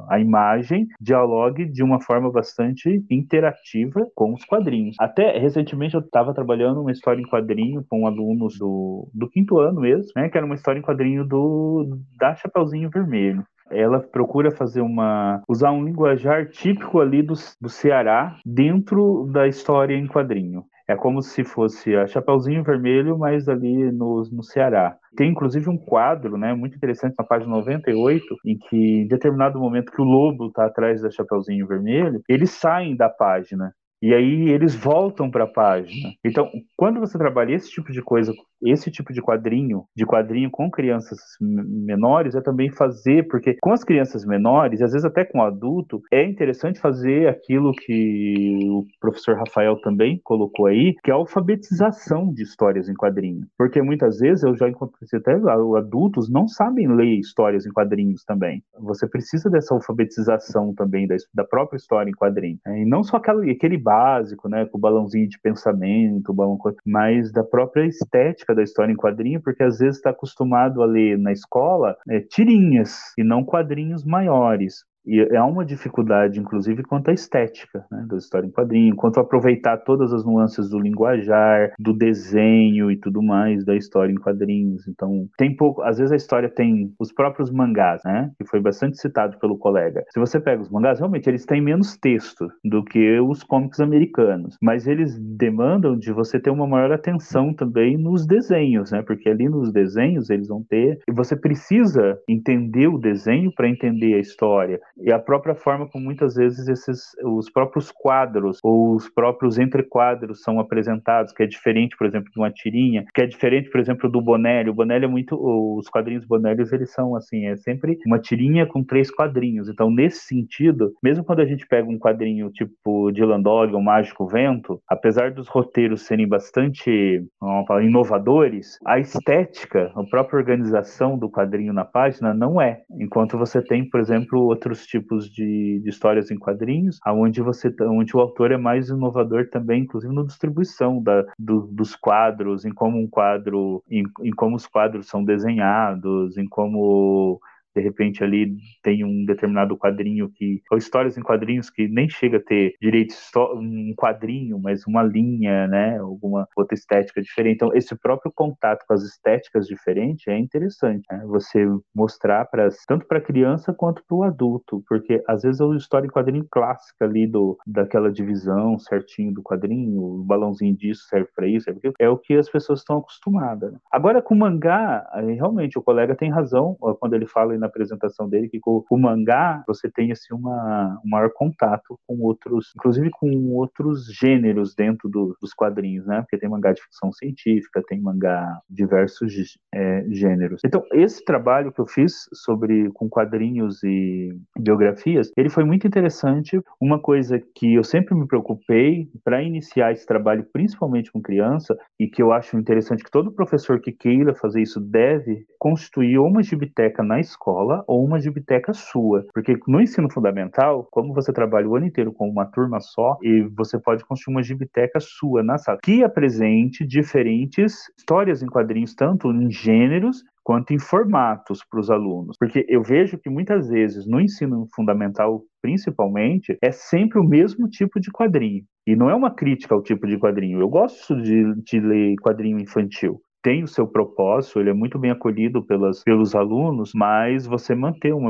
a, imagem, dialogue de uma forma bastante interativa com os quadrinhos. Até recentemente eu estava trabalhando uma história em quadrinho com alunos do, do quinto ano mesmo, né, que era uma história em quadrinho do da Chapeuzinho Vermelho ela procura fazer uma usar um linguajar típico ali do, do Ceará dentro da história em quadrinho. É como se fosse a Chapeuzinho Vermelho, mas ali no, no Ceará. Tem inclusive um quadro, né, muito interessante na página 98, em que em determinado momento que o lobo está atrás da Chapeuzinho Vermelho, eles saem da página e aí eles voltam para a página. Então, quando você trabalha esse tipo de coisa, esse tipo de quadrinho, de quadrinho com crianças menores, é também fazer, porque com as crianças menores, às vezes até com o adulto, é interessante fazer aquilo que o professor Rafael também colocou aí, que é a alfabetização de histórias em quadrinho. Porque muitas vezes eu já encontrei até adultos não sabem ler histórias em quadrinhos também. Você precisa dessa alfabetização também da, da própria história em quadrinho. Né? E não só aquele, aquele básico, né, com o balãozinho de pensamento, o balão, mas da própria estética da história em quadrinho, porque às vezes está acostumado a ler na escola é, tirinhas e não quadrinhos maiores. E há uma dificuldade, inclusive, quanto à estética né, da história em quadrinho, quanto a aproveitar todas as nuances do linguajar, do desenho e tudo mais da história em quadrinhos. Então, tem pouco. Às vezes a história tem os próprios mangás, né? Que foi bastante citado pelo colega. Se você pega os mangás, realmente eles têm menos texto do que os cómics americanos, mas eles demandam de você ter uma maior atenção também nos desenhos, né? Porque ali nos desenhos eles vão ter. E você precisa entender o desenho para entender a história e a própria forma como muitas vezes esses os próprios quadros ou os próprios entrequadros são apresentados, que é diferente, por exemplo, de uma tirinha, que é diferente, por exemplo, do Bonelli. O Bonelli é muito os quadrinhos Bonelli, eles são assim, é sempre uma tirinha com três quadrinhos. Então, nesse sentido, mesmo quando a gente pega um quadrinho tipo Dylan Dog ou Mágico Vento, apesar dos roteiros serem bastante vamos falar, inovadores, a estética, a própria organização do quadrinho na página não é. Enquanto você tem, por exemplo, outros tipos de, de histórias em quadrinhos, aonde você, onde o autor é mais inovador também, inclusive na distribuição da, do, dos quadros, em como um quadro, em, em como os quadros são desenhados, em como de repente ali tem um determinado quadrinho que ou histórias em quadrinhos que nem chega a ter direito um quadrinho, mas uma linha, né, alguma outra estética diferente. Então esse próprio contato com as estéticas diferentes é interessante, né? Você mostrar para tanto para criança quanto para o adulto, porque às vezes é uma história em quadrinho clássica ali do daquela divisão certinho do quadrinho, o balãozinho disso serve para isso, é o que as pessoas estão acostumadas. Né? Agora com mangá, realmente o colega tem razão quando ele fala na apresentação dele que com o mangá você tem assim uma um maior contato com outros, inclusive com outros gêneros dentro do, dos quadrinhos, né? Porque tem mangá de ficção científica, tem mangá diversos é, gêneros. Então esse trabalho que eu fiz sobre com quadrinhos e biografias, ele foi muito interessante. Uma coisa que eu sempre me preocupei para iniciar esse trabalho, principalmente com criança, e que eu acho interessante que todo professor que queira fazer isso deve constituir uma biblioteca na escola escola ou uma biblioteca sua. Porque no ensino fundamental, como você trabalha o ano inteiro com uma turma só, e você pode construir uma biblioteca sua na sala, que apresente diferentes histórias em quadrinhos, tanto em gêneros quanto em formatos para os alunos. Porque eu vejo que muitas vezes no ensino fundamental, principalmente, é sempre o mesmo tipo de quadrinho. E não é uma crítica ao tipo de quadrinho. Eu gosto de, de ler quadrinho infantil tem o seu propósito, ele é muito bem acolhido pelas, pelos alunos, mas você manter uma,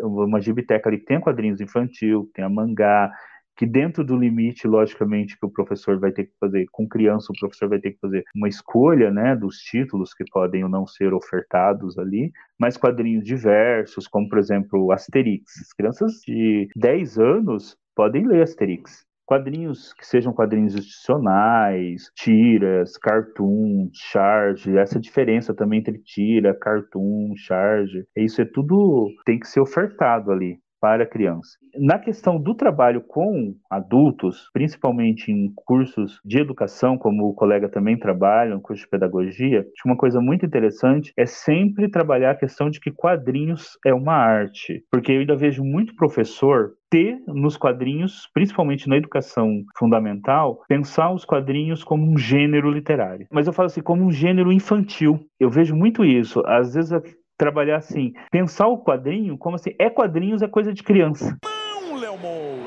uma biblioteca ali que tem quadrinhos infantil, tem a mangá, que dentro do limite, logicamente, que o professor vai ter que fazer, com criança, o professor vai ter que fazer uma escolha, né, dos títulos que podem ou não ser ofertados ali, mas quadrinhos diversos, como, por exemplo, Asterix. As crianças de 10 anos podem ler Asterix quadrinhos que sejam quadrinhos institucionais, tiras, cartoon, charge, essa diferença também entre tira, cartoon, charge, isso é tudo tem que ser ofertado ali para criança. Na questão do trabalho com adultos, principalmente em cursos de educação, como o colega também trabalha, um curso de pedagogia, uma coisa muito interessante é sempre trabalhar a questão de que quadrinhos é uma arte, porque eu ainda vejo muito professor ter nos quadrinhos, principalmente na educação fundamental, pensar os quadrinhos como um gênero literário. Mas eu falo assim, como um gênero infantil. Eu vejo muito isso. Às vezes trabalhar assim, pensar o quadrinho como assim, é quadrinhos, é coisa de criança. Não, Léo.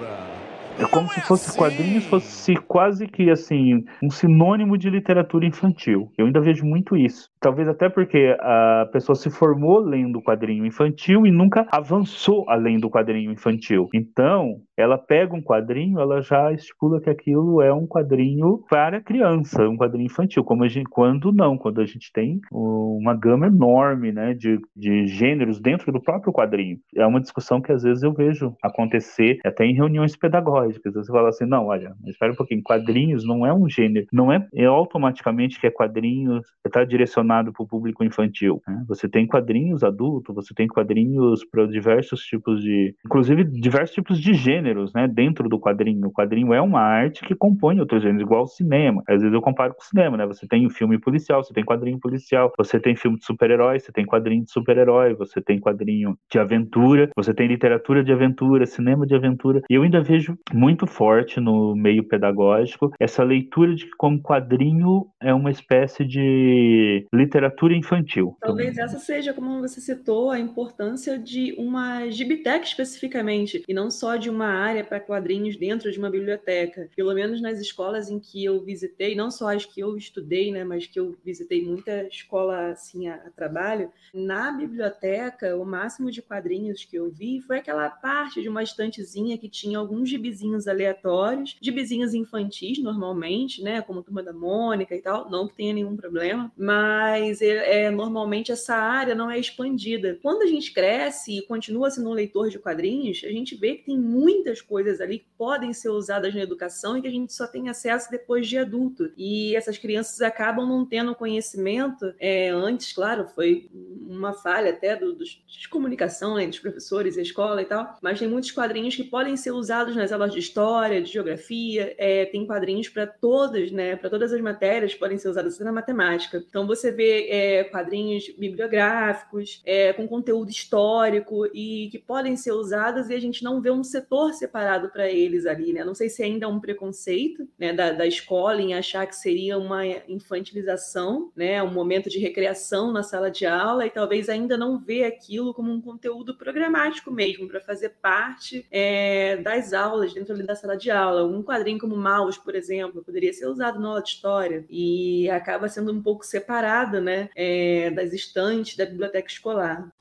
É como se é fosse assim. quadrinhos fosse quase que assim um sinônimo de literatura infantil. Eu ainda vejo muito isso. Talvez até porque a pessoa se formou lendo quadrinho infantil e nunca avançou além do quadrinho infantil. Então, ela pega um quadrinho, ela já estipula que aquilo é um quadrinho para criança, um quadrinho infantil. Como a gente, quando não, quando a gente tem uma gama enorme, né, de, de gêneros dentro do próprio quadrinho. É uma discussão que às vezes eu vejo acontecer até em reuniões pedagógicas. Você fala assim, não, olha, espera um pouquinho, quadrinhos não é um gênero, não é, é automaticamente que é quadrinhos, está direcionado direcionado para o público infantil. Né? Você tem quadrinhos adultos, você tem quadrinhos para diversos tipos de, inclusive diversos tipos de gêneros, né? Dentro do quadrinho, o quadrinho é uma arte que compõe outros gêneros, igual o cinema. Às vezes eu comparo com o cinema, né? Você tem o filme policial, você tem quadrinho policial, você tem filme de super-herói, você tem quadrinho de super-herói, você tem quadrinho de aventura, você tem literatura de aventura, cinema de aventura. E eu ainda vejo muito forte no meio pedagógico essa leitura de que como quadrinho é uma espécie de literatura infantil. Talvez essa seja, como você citou, a importância de uma gibiteca especificamente, e não só de uma área para quadrinhos dentro de uma biblioteca. Pelo menos nas escolas em que eu visitei, não só as que eu estudei, né, mas que eu visitei muita escola assim a, a trabalho, na biblioteca, o máximo de quadrinhos que eu vi foi aquela parte de uma estantezinha que tinha alguns gibizinhos aleatórios, gibizinhos infantis normalmente, né, como Turma da Mônica e tal, não que tenha nenhum problema, mas é, é, normalmente essa área não é expandida. Quando a gente cresce e continua sendo um leitor de quadrinhos, a gente vê que tem muitas coisas ali que podem ser usadas na educação e que a gente só tem acesso depois de adulto. E essas crianças acabam não tendo conhecimento. É, antes, claro, foi uma falha até do, do, de comunicação né, dos professores e escola e tal, mas tem muitos quadrinhos que podem ser usados nas aulas de história, de geografia, é, tem quadrinhos para todas, né, para todas as matérias podem ser usados na matemática. Então você ver é, quadrinhos bibliográficos, é, com conteúdo histórico e que podem ser usados e a gente não vê um setor separado para eles ali, né? Não sei se ainda é um preconceito né, da, da escola em achar que seria uma infantilização, né? Um momento de recreação na sala de aula e talvez ainda não vê aquilo como um conteúdo programático mesmo, para fazer parte é, das aulas dentro ali da sala de aula. Um quadrinho como Maus, por exemplo, poderia ser usado na aula de história e acaba sendo um pouco separado né, é, das estantes da biblioteca escolar.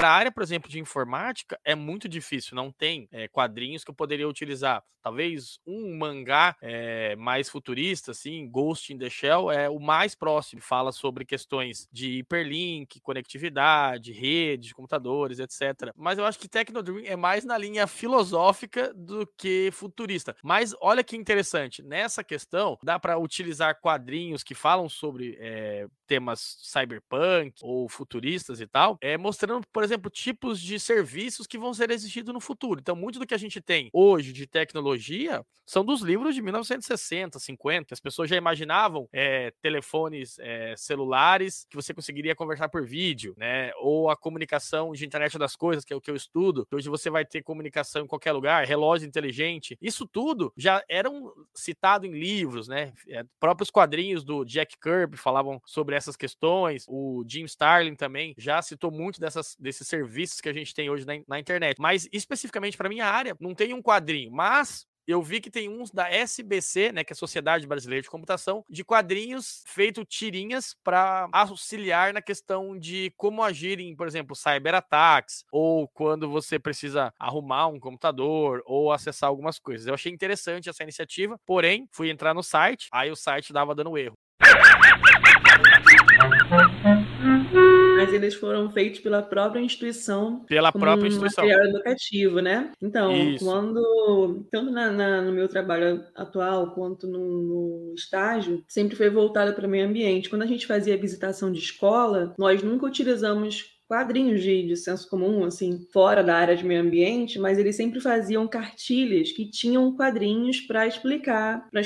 Para a área, por exemplo, de informática, é muito difícil, não tem é, quadrinhos que eu poderia utilizar. Talvez um mangá é, mais futurista, assim, Ghost in the Shell, é o mais próximo. Fala sobre questões de hiperlink, conectividade, rede, computadores, etc. Mas eu acho que Technodream é mais na linha filosófica do que futurista. Mas olha que interessante, nessa questão, dá para utilizar quadrinhos que falam sobre é, temas cyberpunk ou futuristas e tal, é, mostrando, por exemplo, tipos de serviços que vão ser exigidos no futuro. Então, muito do que a gente tem hoje de tecnologia são dos livros de 1960, 50. As pessoas já imaginavam é, telefones é, celulares que você conseguiria conversar por vídeo, né? Ou a comunicação de internet das coisas, que é o que eu estudo. Que hoje você vai ter comunicação em qualquer lugar, relógio inteligente. Isso tudo já eram citado em livros, né? É, próprios quadrinhos do Jack Kirby falavam sobre essas questões. O Jim Starlin também já citou muito dessas, desses serviços que a gente tem hoje na, na internet. Mas especificamente para minha área, não tem um quadrinho, mas eu vi que tem uns da SBC, né, que é a Sociedade Brasileira de Computação, de quadrinhos feito tirinhas para auxiliar na questão de como agir em, por exemplo, cyberataques ou quando você precisa arrumar um computador ou acessar algumas coisas. Eu achei interessante essa iniciativa, porém, fui entrar no site, aí o site dava dando erro. Mas eles foram feitos pela própria instituição. Pela própria um instituição. material educativo, né? Então, Isso. quando. Tanto na, na- no meu trabalho atual quanto no, no estágio, sempre foi voltado para o meio ambiente. Quando a gente fazia visitação de escola, nós nunca utilizamos quadrinhos de, de senso comum, assim, fora da área de meio ambiente, mas eles sempre faziam cartilhas que tinham quadrinhos para explicar para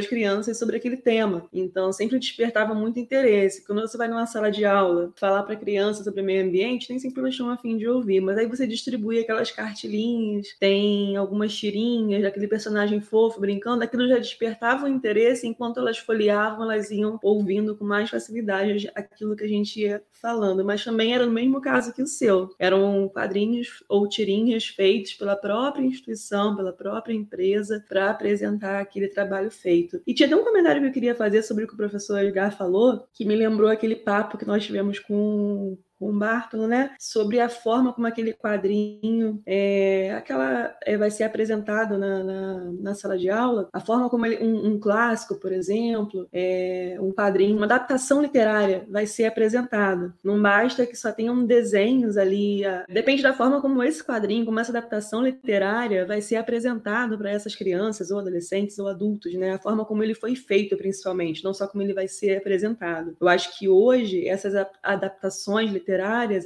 as crianças sobre aquele tema. Então, sempre despertava muito interesse. Quando você vai numa sala de aula falar para criança sobre meio ambiente, nem sempre elas estão afim de ouvir, mas aí você distribui aquelas cartilinhas, tem algumas tirinhas daquele personagem fofo brincando, aquilo já despertava o interesse, enquanto elas folheavam, elas iam ouvindo com mais facilidade aquilo que a gente ia falando, mas também era no mesmo caso que o seu. Eram quadrinhos ou tirinhas feitos pela própria instituição, pela própria empresa, para apresentar aquele trabalho feito. E tinha até um comentário que eu queria fazer sobre o que o professor Edgar falou, que me lembrou aquele papo que nós tivemos com com o Bartolo, né? Sobre a forma como aquele quadrinho é, aquela, é, vai ser apresentado na, na, na, sala de aula, a forma como ele, um, um clássico, por exemplo, é, um quadrinho, uma adaptação literária vai ser apresentado. Não basta que só tenham desenhos ali. A, depende da forma como esse quadrinho, como essa adaptação literária vai ser apresentado para essas crianças, ou adolescentes, ou adultos, né? A forma como ele foi feito, principalmente, não só como ele vai ser apresentado. Eu acho que hoje essas adaptações literárias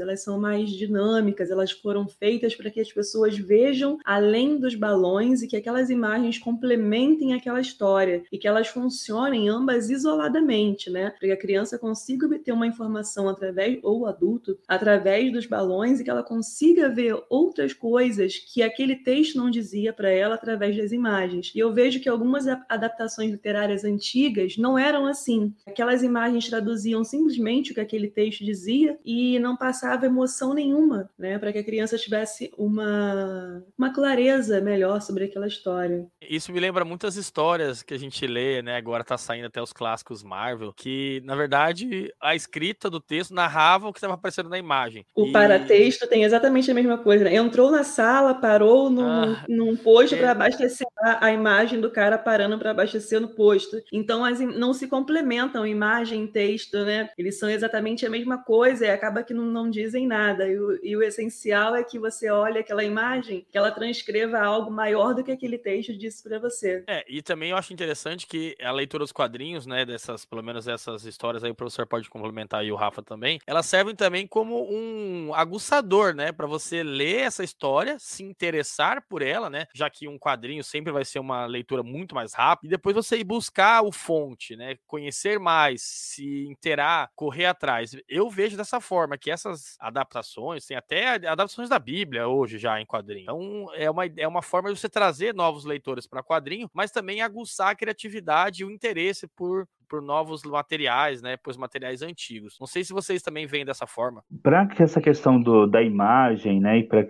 elas são mais dinâmicas, elas foram feitas para que as pessoas vejam além dos balões e que aquelas imagens complementem aquela história e que elas funcionem ambas isoladamente, né? Para que a criança consiga obter uma informação através ou adulto através dos balões e que ela consiga ver outras coisas que aquele texto não dizia para ela através das imagens. E eu vejo que algumas adaptações literárias antigas não eram assim. Aquelas imagens traduziam simplesmente o que aquele texto dizia e não passava emoção nenhuma, né, para que a criança tivesse uma, uma clareza melhor sobre aquela história. Isso me lembra muitas histórias que a gente lê, né, agora tá saindo até os clássicos Marvel, que na verdade a escrita do texto narrava o que estava aparecendo na imagem. O e... paratexto tem exatamente a mesma coisa, né? Entrou na sala, parou num, ah, num posto é... para abastecer a, a, imagem do cara parando para abastecer no posto. Então as, não se complementam imagem e texto, né? Eles são exatamente a mesma coisa e acaba que não, não dizem nada. E o, e o, essencial é que você olhe aquela imagem, que ela transcreva algo maior do que aquele texto disse para você. É, e também eu acho interessante que a leitura dos quadrinhos, né, dessas, pelo menos essas histórias aí, o professor pode complementar e o Rafa também, elas servem também como um aguçador, né, para você ler essa história, se interessar por ela, né, já que um quadrinho sempre vai ser uma leitura muito mais rápida, e depois você ir buscar o fonte, né, conhecer mais, se interar, correr atrás. Eu vejo dessa forma que essas adaptações, tem até adaptações da Bíblia hoje já em quadrinho. Então é uma, é uma forma de você trazer novos leitores para quadrinho, mas também aguçar a criatividade e o interesse por por novos materiais, né, por materiais antigos. Não sei se vocês também veem dessa forma. Para que essa questão do, da imagem, né, e pra,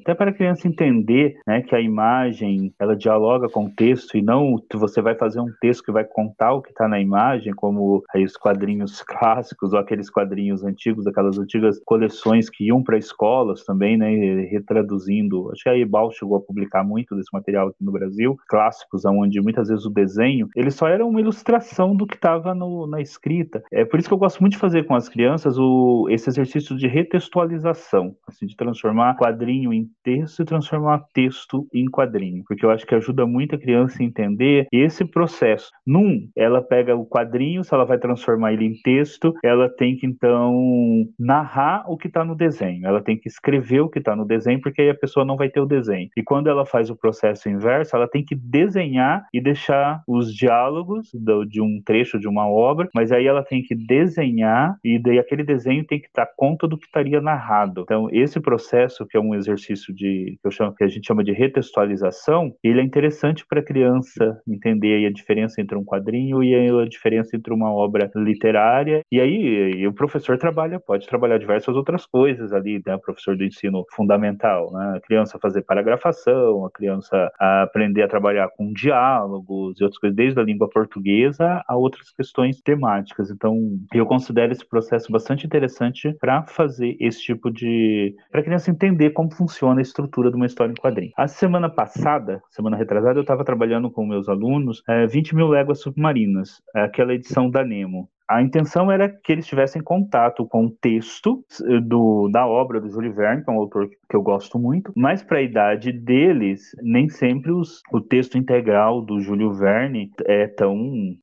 até para a criança entender, né, que a imagem ela dialoga com o texto e não você vai fazer um texto que vai contar o que está na imagem, como aí os quadrinhos clássicos ou aqueles quadrinhos antigos, aquelas antigas coleções que iam para escolas também, né, retraduzindo. Acho que a Ebal chegou a publicar muito desse material aqui no Brasil, clássicos, onde muitas vezes o desenho ele só era uma ilustração do que estava na escrita. É por isso que eu gosto muito de fazer com as crianças o, esse exercício de retextualização, assim, de transformar quadrinho em texto e transformar texto em quadrinho, porque eu acho que ajuda muito a criança a entender esse processo. Num, ela pega o quadrinho, se ela vai transformar ele em texto, ela tem que então narrar o que está no desenho, ela tem que escrever o que está no desenho, porque aí a pessoa não vai ter o desenho. E quando ela faz o processo inverso, ela tem que desenhar e deixar os diálogos do, de um trecho desfecho de uma obra, mas aí ela tem que desenhar e daí aquele desenho tem que dar conta do que estaria narrado. Então, esse processo, que é um exercício de que, chamo, que a gente chama de retextualização, ele é interessante para a criança entender a diferença entre um quadrinho e a diferença entre uma obra literária. E aí e o professor trabalha, pode trabalhar diversas outras coisas ali, né? Professor do ensino fundamental, né? A criança fazer paragrafação, a criança aprender a trabalhar com diálogos e outras coisas, desde a língua portuguesa a outras questões temáticas. Então, eu considero esse processo bastante interessante para fazer esse tipo de. para a criança entender como funciona a estrutura de uma história em quadrinho. A semana passada, semana retrasada, eu estava trabalhando com meus alunos é, 20 mil léguas submarinas, aquela edição da Nemo. A intenção era que eles tivessem contato com o texto eh, do, da obra do Júlio Verne, que é um autor que eu gosto muito, mas para a idade deles, nem sempre os, o texto integral do Júlio Verne é tão,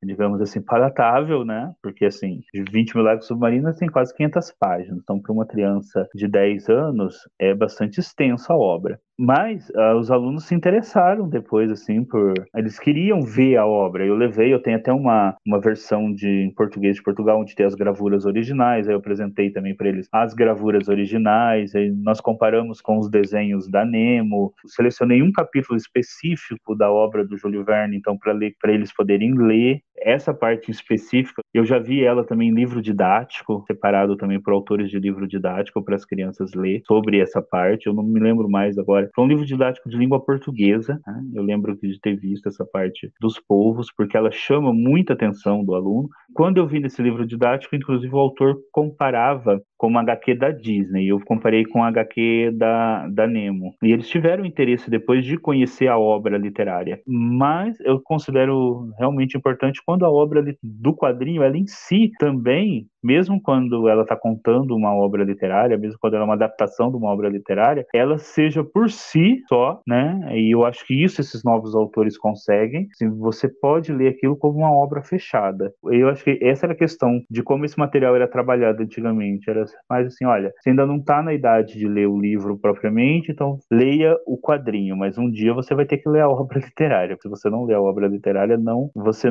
digamos assim, palatável, né? Porque, assim, 20 mil lágrimas submarinas tem quase 500 páginas, então para uma criança de 10 anos é bastante extensa a obra. Mas uh, os alunos se interessaram depois, assim, por. Eles queriam ver a obra. Eu levei, eu tenho até uma, uma versão de em português de Portugal, onde tem as gravuras originais. Aí eu apresentei também para eles as gravuras originais. Aí nós comparamos com os desenhos da Nemo. Selecionei um capítulo específico da obra do Júlio Verne, então, para eles poderem ler essa parte específica. Eu já vi ela também em livro didático, separado também por autores de livro didático para as crianças ler sobre essa parte. Eu não me lembro mais agora foi um livro didático de língua portuguesa. Né? Eu lembro de ter visto essa parte dos povos, porque ela chama muita atenção do aluno. Quando eu vi nesse livro didático, inclusive o autor comparava com uma HQ da Disney. Eu comparei com a HQ da, da Nemo. E eles tiveram interesse depois de conhecer a obra literária. Mas eu considero realmente importante quando a obra do quadrinho, ela em si também mesmo quando ela está contando uma obra literária, mesmo quando ela é uma adaptação de uma obra literária, ela seja por si só, né? E eu acho que isso esses novos autores conseguem. Assim, você pode ler aquilo como uma obra fechada. Eu acho que essa era a questão de como esse material era trabalhado antigamente. Era mais assim, olha, você ainda não está na idade de ler o livro propriamente, então leia o quadrinho, mas um dia você vai ter que ler a obra literária. Se você não ler a obra literária, não, você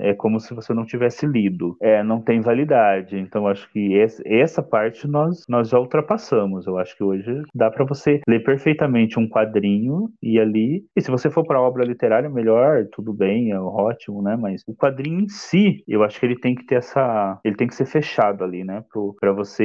é como se você não tivesse lido. É, não tem validade. Então acho que essa parte nós, nós já ultrapassamos. Eu acho que hoje dá para você ler perfeitamente um quadrinho e ali. E se você for para obra literária, melhor, tudo bem, é ótimo, né? Mas o quadrinho em si, eu acho que ele tem que ter essa. Ele tem que ser fechado ali, né? Para você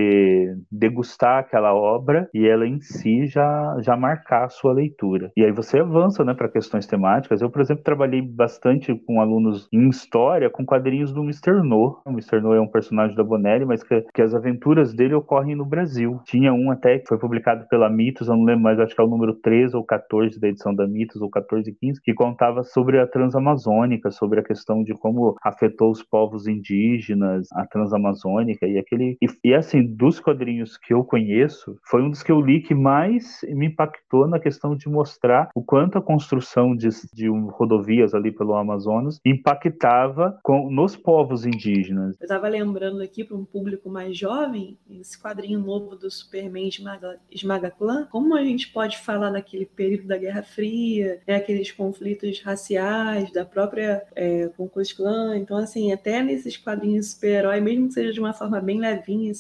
degustar aquela obra e ela em si já, já marcar a sua leitura. E aí você avança, né, para questões temáticas. Eu, por exemplo, trabalhei bastante com alunos em história com quadrinhos do Mr. No. O Mr. No é um personagem da Bonelli, mas que, que, as aventuras dele ocorrem no Brasil. Tinha um até que foi publicado pela Mitos, eu não lembro mais, acho que é o número 13 ou 14 da edição da Mitos, ou 14 e 15, que contava sobre a Transamazônica, sobre a questão de como afetou os povos indígenas, a Transamazônica, e aquele. E, e assim, dos quadrinhos que eu conheço, foi um dos que eu li que mais me impactou na questão de mostrar o quanto a construção de, de rodovias ali pelo Amazonas impactava com, nos povos indígenas. Eu estava lembrando aqui para um público mais jovem, esse quadrinho novo do Superman Esmaga, Clã, como a gente pode falar naquele período da Guerra Fria, né, aqueles conflitos raciais, da própria é, Concurso Clã. Então, assim, até nesses quadrinhos super-herói, mesmo que seja de uma forma bem levinha e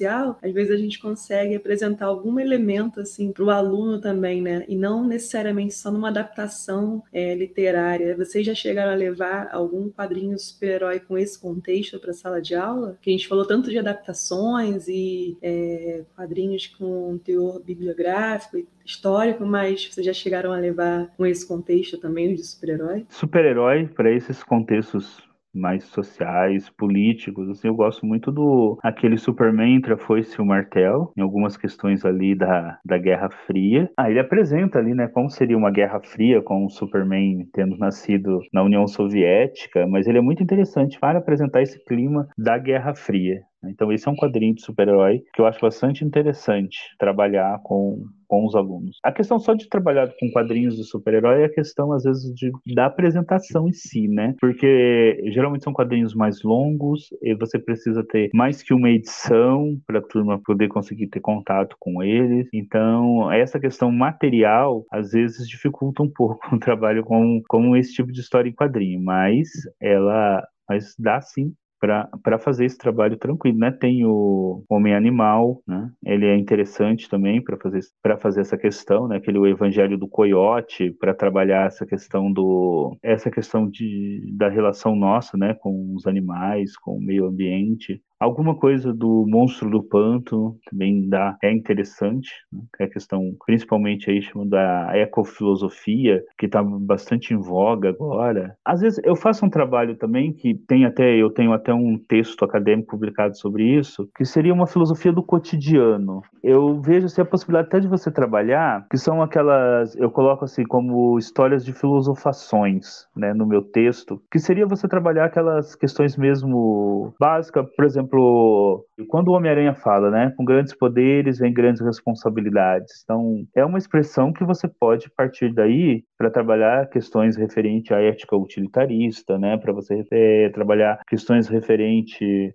superficial, às vezes a gente consegue apresentar algum elemento, assim, para o aluno também, né? E não necessariamente só numa adaptação é, literária. Vocês já chegaram a levar algum quadrinho super-herói com esse contexto para a sala de aula? Que a gente falou tanto de adaptações e é, quadrinhos com teor bibliográfico e histórico, mas vocês já chegaram a levar com esse contexto também de super-herói? Super-herói, para esses contextos mais sociais, políticos, assim, eu gosto muito do aquele Superman entre a foice e o martelo, em algumas questões ali da, da Guerra Fria. Ah, ele apresenta ali, né, como seria uma Guerra Fria com o Superman tendo nascido na União Soviética, mas ele é muito interessante para apresentar esse clima da Guerra Fria. Então, esse é um quadrinho de super-herói que eu acho bastante interessante trabalhar com, com os alunos. A questão só de trabalhar com quadrinhos de super-herói é a questão, às vezes, de, da apresentação em si, né? Porque geralmente são quadrinhos mais longos e você precisa ter mais que uma edição para a turma poder conseguir ter contato com eles. Então, essa questão material, às vezes, dificulta um pouco o trabalho com, com esse tipo de história em quadrinho, mas ela mas dá sim para fazer esse trabalho tranquilo, né? Tem o Homem Animal, né? Ele é interessante também para fazer para fazer essa questão, né? Aquele o Evangelho do Coiote para trabalhar essa questão do essa questão de da relação nossa, né, com os animais, com o meio ambiente. Alguma coisa do monstro do panto também dá, é interessante, né? é a questão, principalmente aí chamando da ecofilosofia, que está bastante em voga agora. Às vezes eu faço um trabalho também que tem até, eu tenho até um texto acadêmico publicado sobre isso, que seria uma filosofia do cotidiano. Eu vejo assim, a possibilidade até de você trabalhar, que são aquelas, eu coloco assim como histórias de filosofações, né, no meu texto, que seria você trabalhar aquelas questões mesmo básicas, por exemplo, exemplo, quando o Homem-Aranha fala, né, com grandes poderes vem grandes responsabilidades. Então, é uma expressão que você pode partir daí para trabalhar questões referentes à ética utilitarista, né, para você é, trabalhar questões referentes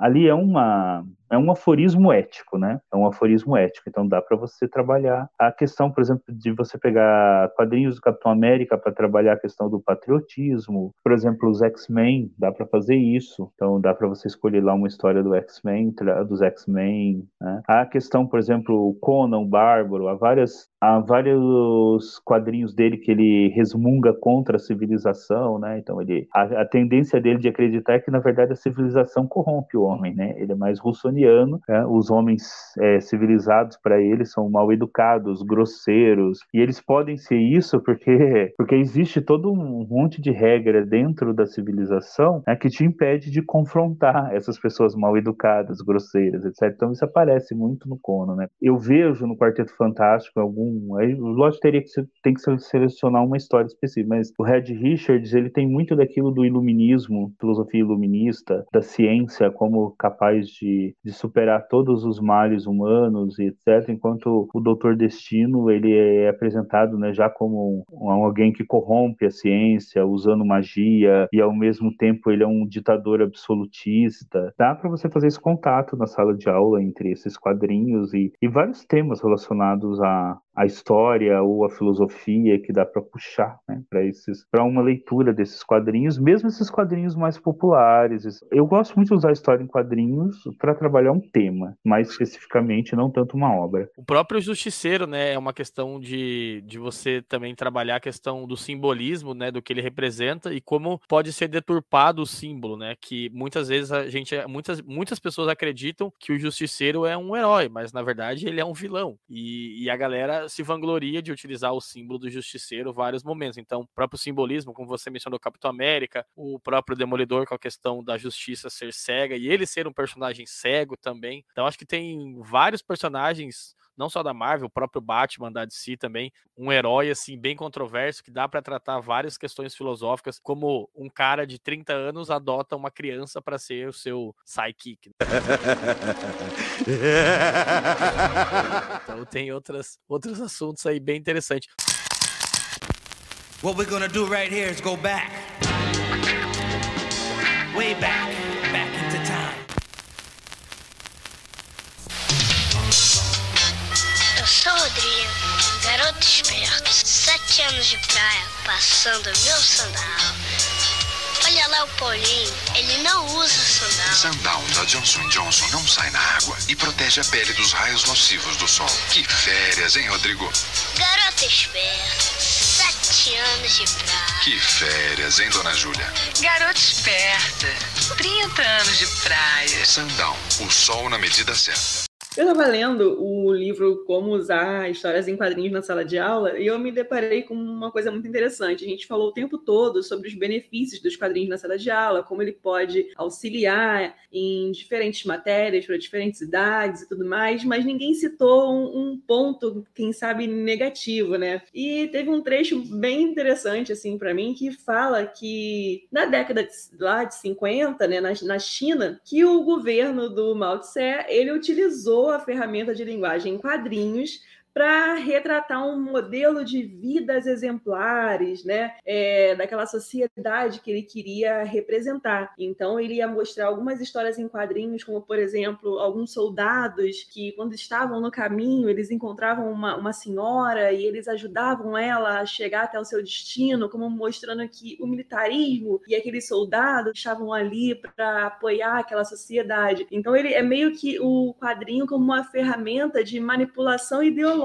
ali é uma é um aforismo ético, né? É um aforismo ético. Então dá para você trabalhar a questão, por exemplo, de você pegar quadrinhos do Capitão América para trabalhar a questão do patriotismo. Por exemplo, os X-Men, dá para fazer isso. Então dá para você escolher lá uma história do X-Men, dos X-Men. Né? A questão, por exemplo, o Conan, o Bárbaro, há várias há vários quadrinhos dele que ele resmunga contra a civilização, né? Então ele a, a, tendência dele de acreditar é que na verdade a civilização corrompe o homem, né? Ele é mais russoniano, né? os homens é, civilizados para ele são mal educados, grosseiros e eles podem ser isso porque porque existe todo um monte de regra dentro da civilização né, que te impede de confrontar essas pessoas mal educadas, grosseiras, etc. Então isso aparece muito no Conan, né? Eu vejo no Quarteto Fantástico algum lógico, teria que tem que uma história específica, mas o Red Richards ele tem muito daquilo do iluminismo, filosofia iluminista, da ciência como capaz de, de superar todos os males humanos e etc. Enquanto o Doutor Destino ele é apresentado, né, já como um, alguém que corrompe a ciência usando magia e ao mesmo tempo ele é um ditador absolutista. Dá para você fazer esse contato na sala de aula entre esses quadrinhos e, e vários temas relacionados a, a história ou a filosofia que dá para puxar né, para esses para uma leitura desses quadrinhos, mesmo esses quadrinhos mais populares. Eu gosto muito de usar a história em quadrinhos para trabalhar um tema, mais especificamente, não tanto uma obra. O próprio Justiceiro, né, é uma questão de, de você também trabalhar a questão do simbolismo, né, do que ele representa e como pode ser deturpado o símbolo, né, que muitas vezes a gente muitas muitas pessoas acreditam que o Justiceiro é um herói, mas na verdade ele é um vilão. E, e a galera se vangloria de utilizar o símbolo do justiceiro em vários momentos. Então, o próprio simbolismo, como você mencionou, Capitão América, o próprio Demolidor com a questão da justiça ser cega e ele ser um personagem cego também. Então, acho que tem vários personagens não só da Marvel, o próprio Batman da DC também, um herói assim bem controverso que dá para tratar várias questões filosóficas, como um cara de 30 anos adota uma criança para ser o seu sidekick. então tem outras outros assuntos aí bem interessantes. What we're gonna do right here is go back. Way back. Garoto esperto, sete anos de praia, passando meu sandal. Olha lá o Paulinho, ele não usa sandal. Sandal da Johnson Johnson não sai na água e protege a pele dos raios nocivos do sol. Que férias, hein, Rodrigo? Garoto esperto, sete anos de praia. Que férias, hein, dona Júlia? Garoto esperta, 30 anos de praia. Sandal, o sol na medida certa. Eu estava lendo o livro Como Usar Histórias em Quadrinhos na Sala de Aula e eu me deparei com uma coisa muito interessante. A gente falou o tempo todo sobre os benefícios dos quadrinhos na sala de aula, como ele pode auxiliar em diferentes matérias, para diferentes idades e tudo mais, mas ninguém citou um, um ponto, quem sabe, negativo, né? E teve um trecho bem interessante, assim, para mim, que fala que na década de, lá de 50, né, na, na China, que o governo do Mao Tse, ele utilizou a ferramenta de linguagem em quadrinhos para retratar um modelo de vidas exemplares, né? É, daquela sociedade que ele queria representar. Então, ele ia mostrar algumas histórias em quadrinhos, como, por exemplo, alguns soldados que, quando estavam no caminho, eles encontravam uma, uma senhora e eles ajudavam ela a chegar até o seu destino, como mostrando que o militarismo e aqueles soldados estavam ali para apoiar aquela sociedade. Então, ele é meio que o quadrinho como uma ferramenta de manipulação ideológica.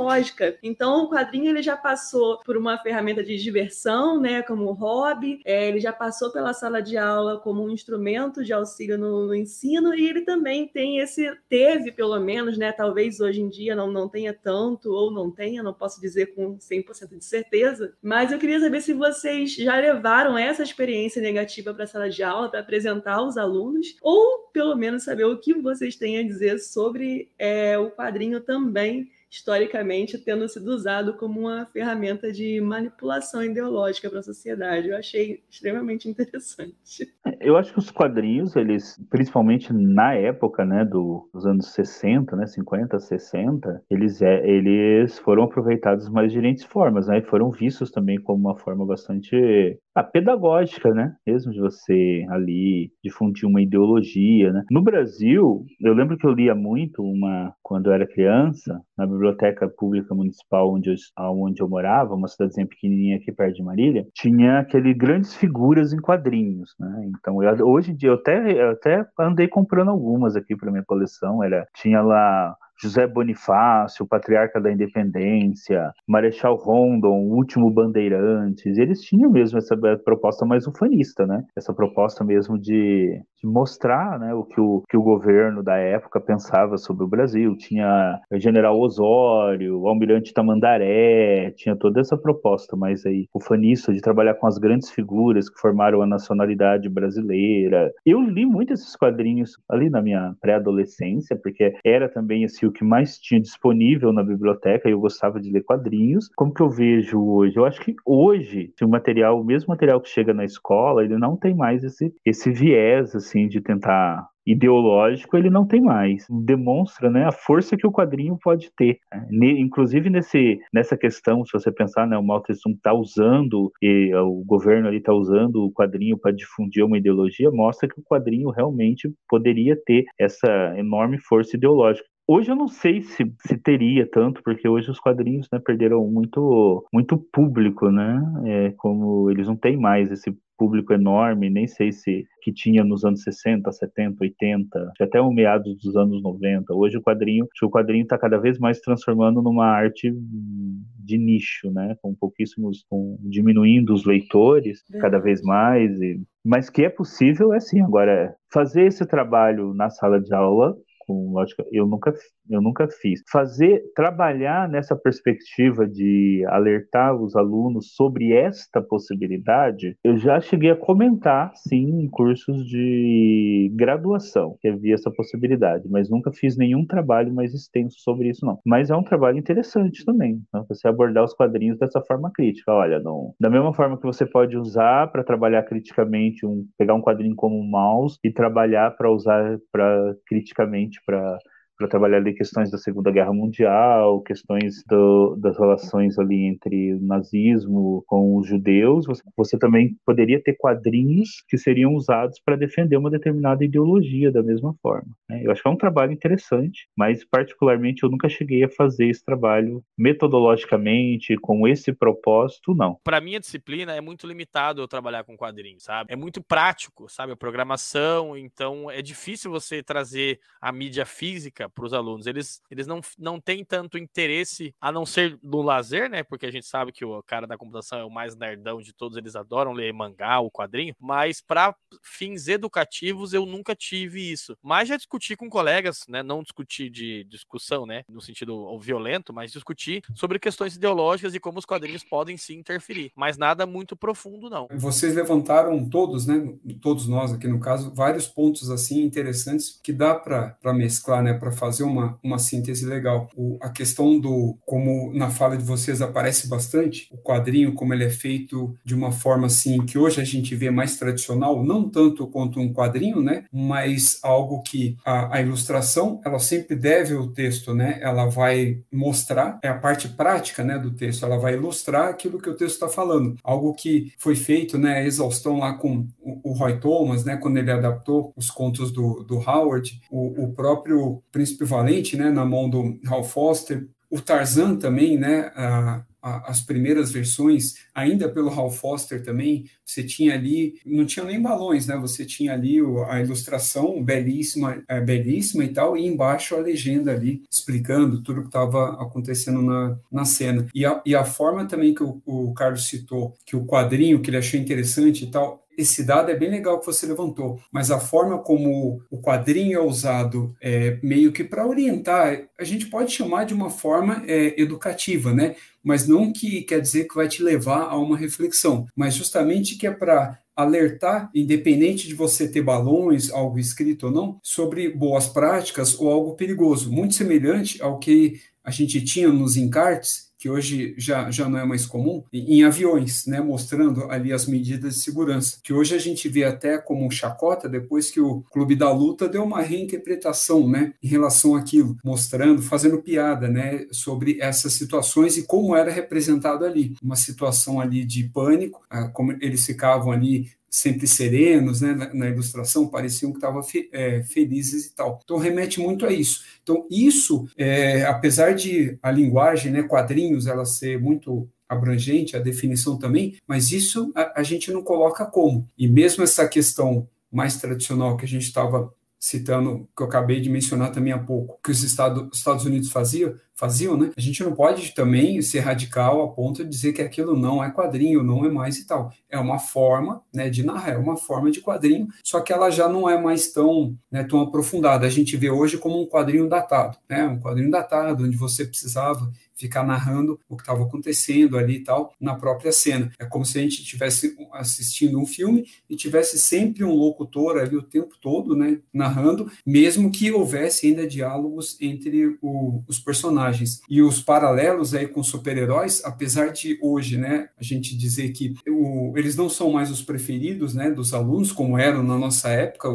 Então, o quadrinho ele já passou por uma ferramenta de diversão, né, como hobby, é, ele já passou pela sala de aula como um instrumento de auxílio no, no, ensino e ele também tem esse teve pelo menos, né, talvez hoje em dia não, não tenha tanto ou não tenha, não posso dizer com 100% de certeza, mas eu queria saber se vocês já levaram essa experiência negativa para a sala de aula para apresentar aos alunos ou pelo menos saber o que vocês têm a dizer sobre é, o quadrinho também historicamente tendo sido usado como uma ferramenta de manipulação ideológica para a sociedade. Eu achei extremamente interessante. Eu acho que os quadrinhos, eles, principalmente na época, né, do, dos anos 60, né, 50, 60, eles, é, eles foram aproveitados de mais diferentes formas, né, e foram vistos também como uma forma bastante ah, pedagógica, né, mesmo de você ali difundir uma ideologia, né. No Brasil, eu lembro que eu lia muito uma, quando eu era criança, na biblioteca pública municipal onde eu, onde eu morava, uma cidadezinha pequenininha aqui perto de Marília, tinha aquele grandes figuras em quadrinhos, né? Então, eu, hoje em dia eu até, eu até andei comprando algumas aqui para minha coleção. Era, tinha lá José Bonifácio, Patriarca da Independência, Marechal Rondon, Último Bandeirantes, eles tinham mesmo essa proposta mais ufanista, né? Essa proposta mesmo de, de mostrar né, o, que o que o governo da época pensava sobre o Brasil. Tinha o General Osório, o Almirante Tamandaré, tinha toda essa proposta mais aí ufanista de trabalhar com as grandes figuras que formaram a nacionalidade brasileira. Eu li muito esses quadrinhos ali na minha pré-adolescência, porque era também esse o que mais tinha disponível na biblioteca e eu gostava de ler quadrinhos. Como que eu vejo hoje? Eu acho que hoje, o material, o mesmo material que chega na escola, ele não tem mais esse, esse viés, assim, de tentar ideológico ele não tem mais. Demonstra né, a força que o quadrinho pode ter. Né? Inclusive nesse, nessa questão, se você pensar, né, o Mao Tse-tung está usando, e o governo ali está usando o quadrinho para difundir uma ideologia, mostra que o quadrinho realmente poderia ter essa enorme força ideológica. Hoje eu não sei se, se teria tanto, porque hoje os quadrinhos né, perderam muito, muito público, né? É, como eles não têm mais esse público enorme, nem sei se que tinha nos anos 60, 70, 80, até o meados dos anos 90. Hoje o quadrinho, o quadrinho está cada vez mais transformando numa arte de nicho, né? Com pouquíssimos, com, diminuindo os leitores cada vez mais. E, mas que é possível, é sim. Agora, fazer esse trabalho na sala de aula com lógica, eu nunca, eu nunca fiz. Fazer, trabalhar nessa perspectiva de alertar os alunos sobre esta possibilidade, eu já cheguei a comentar, sim, em cursos de graduação, que havia essa possibilidade, mas nunca fiz nenhum trabalho mais extenso sobre isso, não. Mas é um trabalho interessante também, né? você abordar os quadrinhos dessa forma crítica. Olha, não, da mesma forma que você pode usar para trabalhar criticamente, um, pegar um quadrinho como um mouse e trabalhar para usar para criticamente para para trabalhar ali questões da Segunda Guerra Mundial, questões do, das relações ali entre o nazismo com os judeus. Você, você também poderia ter quadrinhos que seriam usados para defender uma determinada ideologia da mesma forma. Né? Eu acho que é um trabalho interessante, mas particularmente eu nunca cheguei a fazer esse trabalho metodologicamente com esse propósito, não. Para minha disciplina é muito limitado eu trabalhar com quadrinhos, sabe? É muito prático, sabe? A programação, então é difícil você trazer a mídia física para os alunos. Eles, eles não, não têm tanto interesse, a não ser no lazer, né? Porque a gente sabe que o cara da computação é o mais nerdão de todos, eles adoram ler mangá, o quadrinho, mas para fins educativos eu nunca tive isso. Mas já discuti com colegas, né? Não discutir de discussão, né? No sentido violento, mas discutir sobre questões ideológicas e como os quadrinhos podem se interferir. Mas nada muito profundo, não. Vocês levantaram todos, né? Todos nós aqui no caso, vários pontos assim interessantes que dá para mesclar, né? Para fazer uma, uma síntese legal. O, a questão do, como na fala de vocês aparece bastante, o quadrinho, como ele é feito de uma forma assim, que hoje a gente vê mais tradicional, não tanto quanto um quadrinho, né? Mas algo que a, a ilustração, ela sempre deve o texto, né? Ela vai mostrar, é a parte prática, né, do texto, ela vai ilustrar aquilo que o texto está falando. Algo que foi feito, né, a exaustão lá com o, o Roy Thomas, né, quando ele adaptou os contos do, do Howard, o, o próprio Príncipe Valente, né, na mão do Hal Foster, o Tarzan também, né, a, a, as primeiras versões, ainda pelo Hal Foster também, você tinha ali, não tinha nem balões, né, você tinha ali a ilustração belíssima, é, belíssima e tal, e embaixo a legenda ali, explicando tudo que estava acontecendo na, na cena. E a, e a forma também que o, o Carlos citou, que o quadrinho que ele achou interessante e tal, esse dado é bem legal que você levantou, mas a forma como o quadrinho é usado é, meio que para orientar, a gente pode chamar de uma forma é, educativa, né? Mas não que quer dizer que vai te levar a uma reflexão, mas justamente que é para alertar, independente de você ter balões, algo escrito ou não, sobre boas práticas ou algo perigoso, muito semelhante ao que a gente tinha nos encartes que hoje já, já não é mais comum, em aviões, né, mostrando ali as medidas de segurança, que hoje a gente vê até como chacota, depois que o Clube da Luta deu uma reinterpretação né, em relação àquilo, mostrando, fazendo piada né, sobre essas situações e como era representado ali. Uma situação ali de pânico, ah, como eles ficavam ali sempre serenos, né, na, na ilustração, pareciam que estavam fe, é, felizes e tal. Então remete muito a isso. Então isso, é, apesar de a linguagem, né, quadrinhos, ela ser muito abrangente, a definição também, mas isso a, a gente não coloca como. E mesmo essa questão mais tradicional que a gente estava citando, que eu acabei de mencionar também há pouco, que os Estados, Estados Unidos faziam, faziam, né? A gente não pode também ser radical a ponto de dizer que aquilo não é quadrinho, não é mais e tal. É uma forma, né, de narrar, é uma forma de quadrinho, só que ela já não é mais tão, né, tão aprofundada. A gente vê hoje como um quadrinho datado, né? Um quadrinho datado onde você precisava ficar narrando o que estava acontecendo ali e tal na própria cena. É como se a gente estivesse assistindo um filme e tivesse sempre um locutor ali o tempo todo, né, narrando, mesmo que houvesse ainda diálogos entre o, os personagens. E os paralelos aí com super-heróis, apesar de hoje, né, a gente dizer que o, eles não são mais os preferidos, né, dos alunos, como eram na nossa época,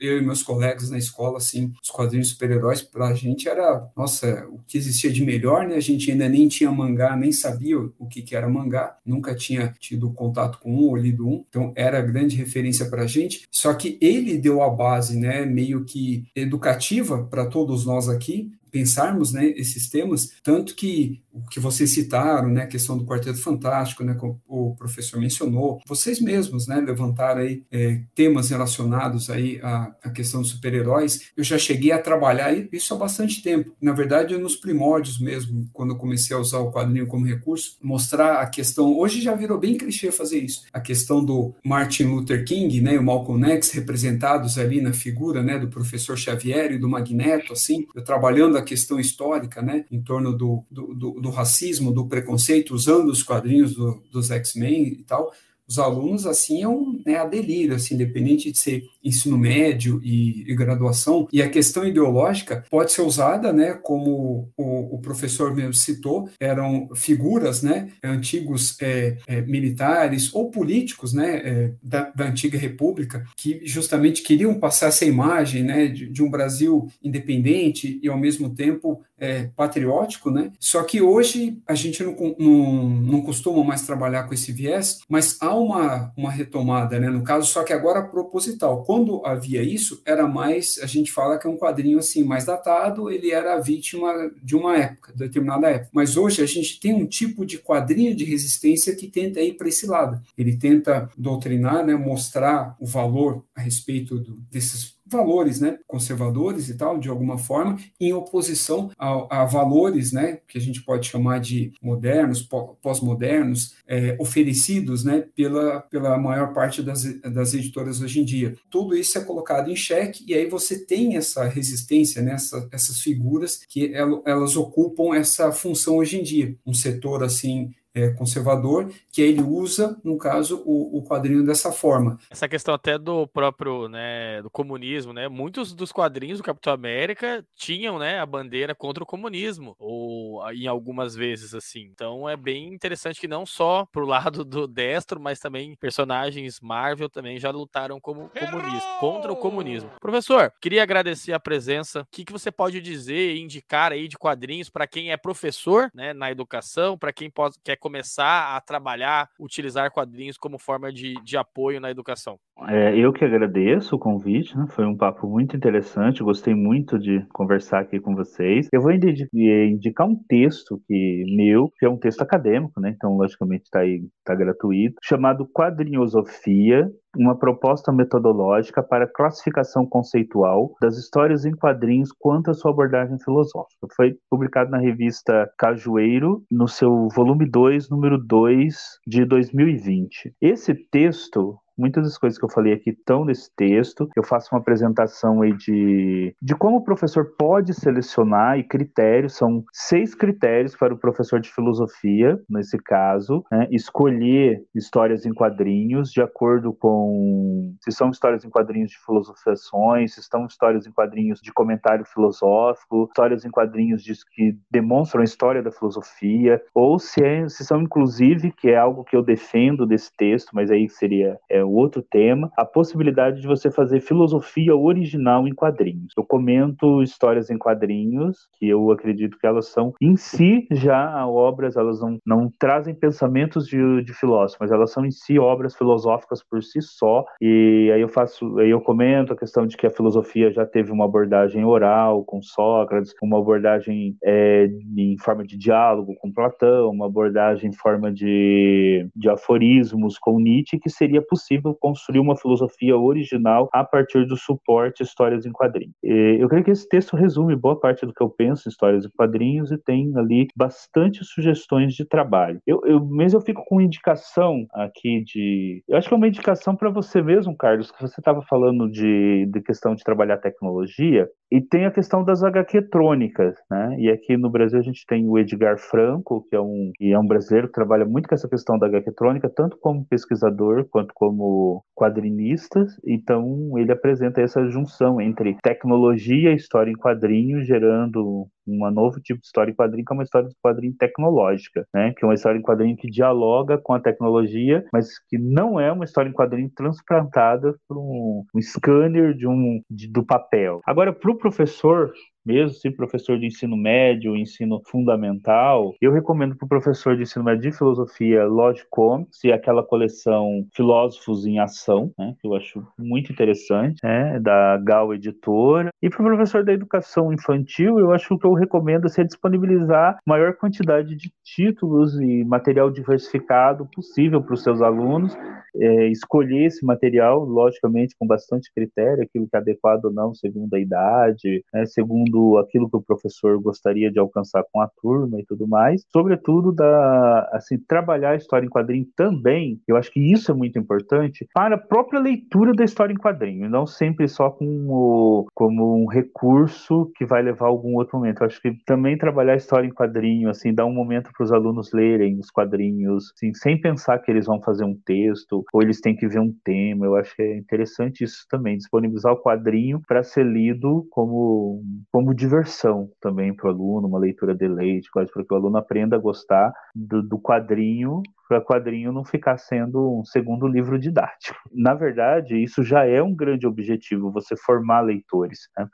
eu e meus colegas na escola, assim, os quadrinhos super-heróis para a gente era, nossa, o que existia de melhor, né, a gente gente ainda nem tinha mangá, nem sabia o que, que era mangá, nunca tinha tido contato com um ou lido um, então era grande referência para a gente. Só que ele deu a base, né, meio que educativa para todos nós aqui, pensarmos né, esses temas, tanto que o que vocês citaram, né, a questão do Quarteto Fantástico, né, como o professor mencionou, vocês mesmos, né, levantaram aí é, temas relacionados aí à, à questão dos super-heróis. Eu já cheguei a trabalhar isso há bastante tempo. Na verdade, nos primórdios mesmo, quando eu comecei a usar o quadrinho como recurso, mostrar a questão. Hoje já virou bem clichê fazer isso. A questão do Martin Luther King, né, e o Malcolm X representados ali na figura, né, do professor Xavier e do Magneto, assim, eu trabalhando a questão histórica, né, em torno do, do, do, do racismo, do preconceito, usando os quadrinhos do, dos X-Men e tal, os alunos, assim, é um né, a delírio, assim, independente de ser ensino médio e, e, graduação. E a questão ideológica pode ser usada, né, como o, o professor mesmo citou, eram figuras, né, antigos é, é, militares ou políticos, né, é, da, da, antiga república, que justamente queriam passar essa imagem, né, de, de um Brasil independente e, ao mesmo tempo, é, patriótico, né? Só que hoje a gente não, não, não costuma mais trabalhar com esse viés, mas há uma, uma retomada, né? No caso, só que agora proposital. Quando havia isso, era mais, a gente fala que é um quadrinho assim, mais datado, ele era vítima de uma época, de determinada época. Mas hoje a gente tem um tipo de quadrinho de resistência que tenta ir para esse lado. Ele tenta doutrinar, né? Mostrar o valor a respeito do, desses valores né, conservadores e tal, de alguma forma, em oposição a, a valores né, que a gente pode chamar de modernos, pós-modernos, é, oferecidos né, pela, pela maior parte das, das editoras hoje em dia. Tudo isso é colocado em xeque e aí você tem essa resistência, né, essa, essas figuras que elas ocupam essa função hoje em dia. Um setor assim é, conservador, que ele usa, no caso, o, o, quadrinho dessa forma. Essa questão até do próprio, né, do comunismo, né? Muitos dos quadrinhos do Capitão América tinham, né, a bandeira contra o comunismo, ou em algumas vezes assim. Então é bem interessante que não só pro lado do destro, mas também personagens Marvel também já lutaram como comunismo, contra o comunismo. Professor, queria agradecer a presença. O que, que você pode dizer e indicar aí de quadrinhos para quem é professor, né, na educação, para quem pode, quer começar a trabalhar, utilizar quadrinhos como forma de, de apoio na educação? É, eu que agradeço o convite, né? foi um papo muito interessante, gostei muito de conversar aqui com vocês. Eu vou indicar um texto que meu, que é um texto acadêmico, né? então logicamente está está gratuito, chamado Quadrinhosofia, uma proposta metodológica para classificação conceitual das histórias em quadrinhos quanto à sua abordagem filosófica. Foi publicado na revista Cajueiro, no seu volume 2, número 2 de 2020. Esse texto Muitas das coisas que eu falei aqui estão nesse texto. Eu faço uma apresentação aí de, de como o professor pode selecionar e critérios. São seis critérios para o professor de filosofia, nesse caso, né? escolher histórias em quadrinhos de acordo com se são histórias em quadrinhos de filosofiações, se estão histórias em quadrinhos de comentário filosófico, histórias em quadrinhos de, que demonstram a história da filosofia, ou se, é, se são inclusive, que é algo que eu defendo desse texto, mas aí seria é, outro tema, a possibilidade de você fazer filosofia original em quadrinhos. Eu comento histórias em quadrinhos, que eu acredito que elas são, em si, já obras, elas não, não trazem pensamentos de, de filósofo, mas elas são em si obras filosóficas por si só, e aí eu faço, aí eu comento a questão de que a filosofia já teve uma abordagem oral com Sócrates, uma abordagem é, em forma de diálogo com Platão, uma abordagem em forma de, de aforismos com Nietzsche, que seria possível possível construir uma filosofia original a partir do suporte histórias em quadrinhos. Eu creio que esse texto resume boa parte do que eu penso em histórias em quadrinhos e tem ali bastante sugestões de trabalho. Eu, eu mas eu fico com indicação aqui de, eu acho que é uma indicação para você mesmo, Carlos, que você estava falando de, de questão de trabalhar tecnologia e tem a questão das HQ-trônicas, né? E aqui no Brasil a gente tem o Edgar Franco, que é um, que é um brasileiro que trabalha muito com essa questão da HQ-trônica, tanto como pesquisador quanto como quadrinistas, então ele apresenta essa junção entre tecnologia e história em quadrinhos, gerando um novo tipo de história em quadrinho, que é uma história de quadrinho tecnológica, né? Que é uma história em quadrinho que dialoga com a tecnologia, mas que não é uma história em quadrinho transplantada por um, um scanner de um, de, do papel. Agora, para o professor, mesmo se professor de ensino médio, ensino fundamental, eu recomendo para o professor de ensino médio de filosofia Lodge Comics e aquela coleção Filósofos em Ação, né, que eu acho muito interessante, né, da Gal Editora. E para o professor da educação infantil, eu acho que eu recomendo é disponibilizar maior quantidade de títulos e material diversificado possível para os seus alunos, é, escolher esse material, logicamente, com bastante critério, aquilo que é adequado ou não, segundo a idade, né, segundo aquilo que o professor gostaria de alcançar com a turma e tudo mais. Sobretudo, da, assim, trabalhar a história em quadrinho também, eu acho que isso é muito importante, para a própria leitura da história em quadrinho, não sempre só como, como um recurso que vai levar a algum outro momento. Eu acho que também trabalhar a história em quadrinho, assim, dar um momento para os alunos lerem os quadrinhos, assim, sem pensar que eles vão fazer um texto ou eles têm que ver um tema. Eu acho que é interessante isso também, disponibilizar o quadrinho para ser lido como, como como diversão também para o aluno, uma leitura de leite, quase para que o aluno aprenda a gostar do, do quadrinho, para o quadrinho não ficar sendo um segundo livro didático. Na verdade, isso já é um grande objetivo, você formar leitores né,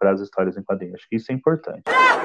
para as histórias em quadrinhos. Acho que isso é importante. Ah,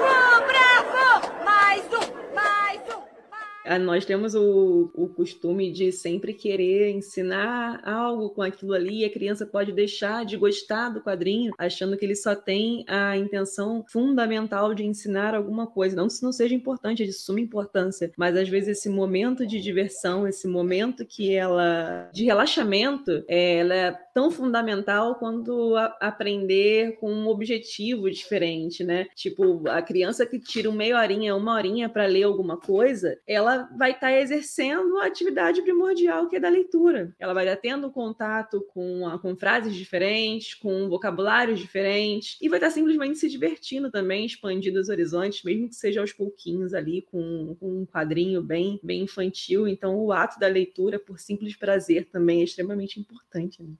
nós temos o, o costume de sempre querer ensinar algo com aquilo ali, e a criança pode deixar de gostar do quadrinho, achando que ele só tem a intenção fundamental de ensinar alguma coisa. Não que isso não seja importante, é de suma importância, mas às vezes esse momento de diversão, esse momento que ela de relaxamento, é, ela tão fundamental quanto aprender com um objetivo diferente, né? Tipo, a criança que tira uma meia horinha, uma horinha para ler alguma coisa, ela vai estar tá exercendo a atividade primordial que é da leitura. Ela vai estar tendo contato com, a, com frases diferentes, com vocabulários diferentes, e vai estar simplesmente se divertindo também, expandindo os horizontes, mesmo que seja aos pouquinhos ali, com, com um quadrinho bem, bem infantil. Então, o ato da leitura, por simples prazer, também é extremamente importante. Né?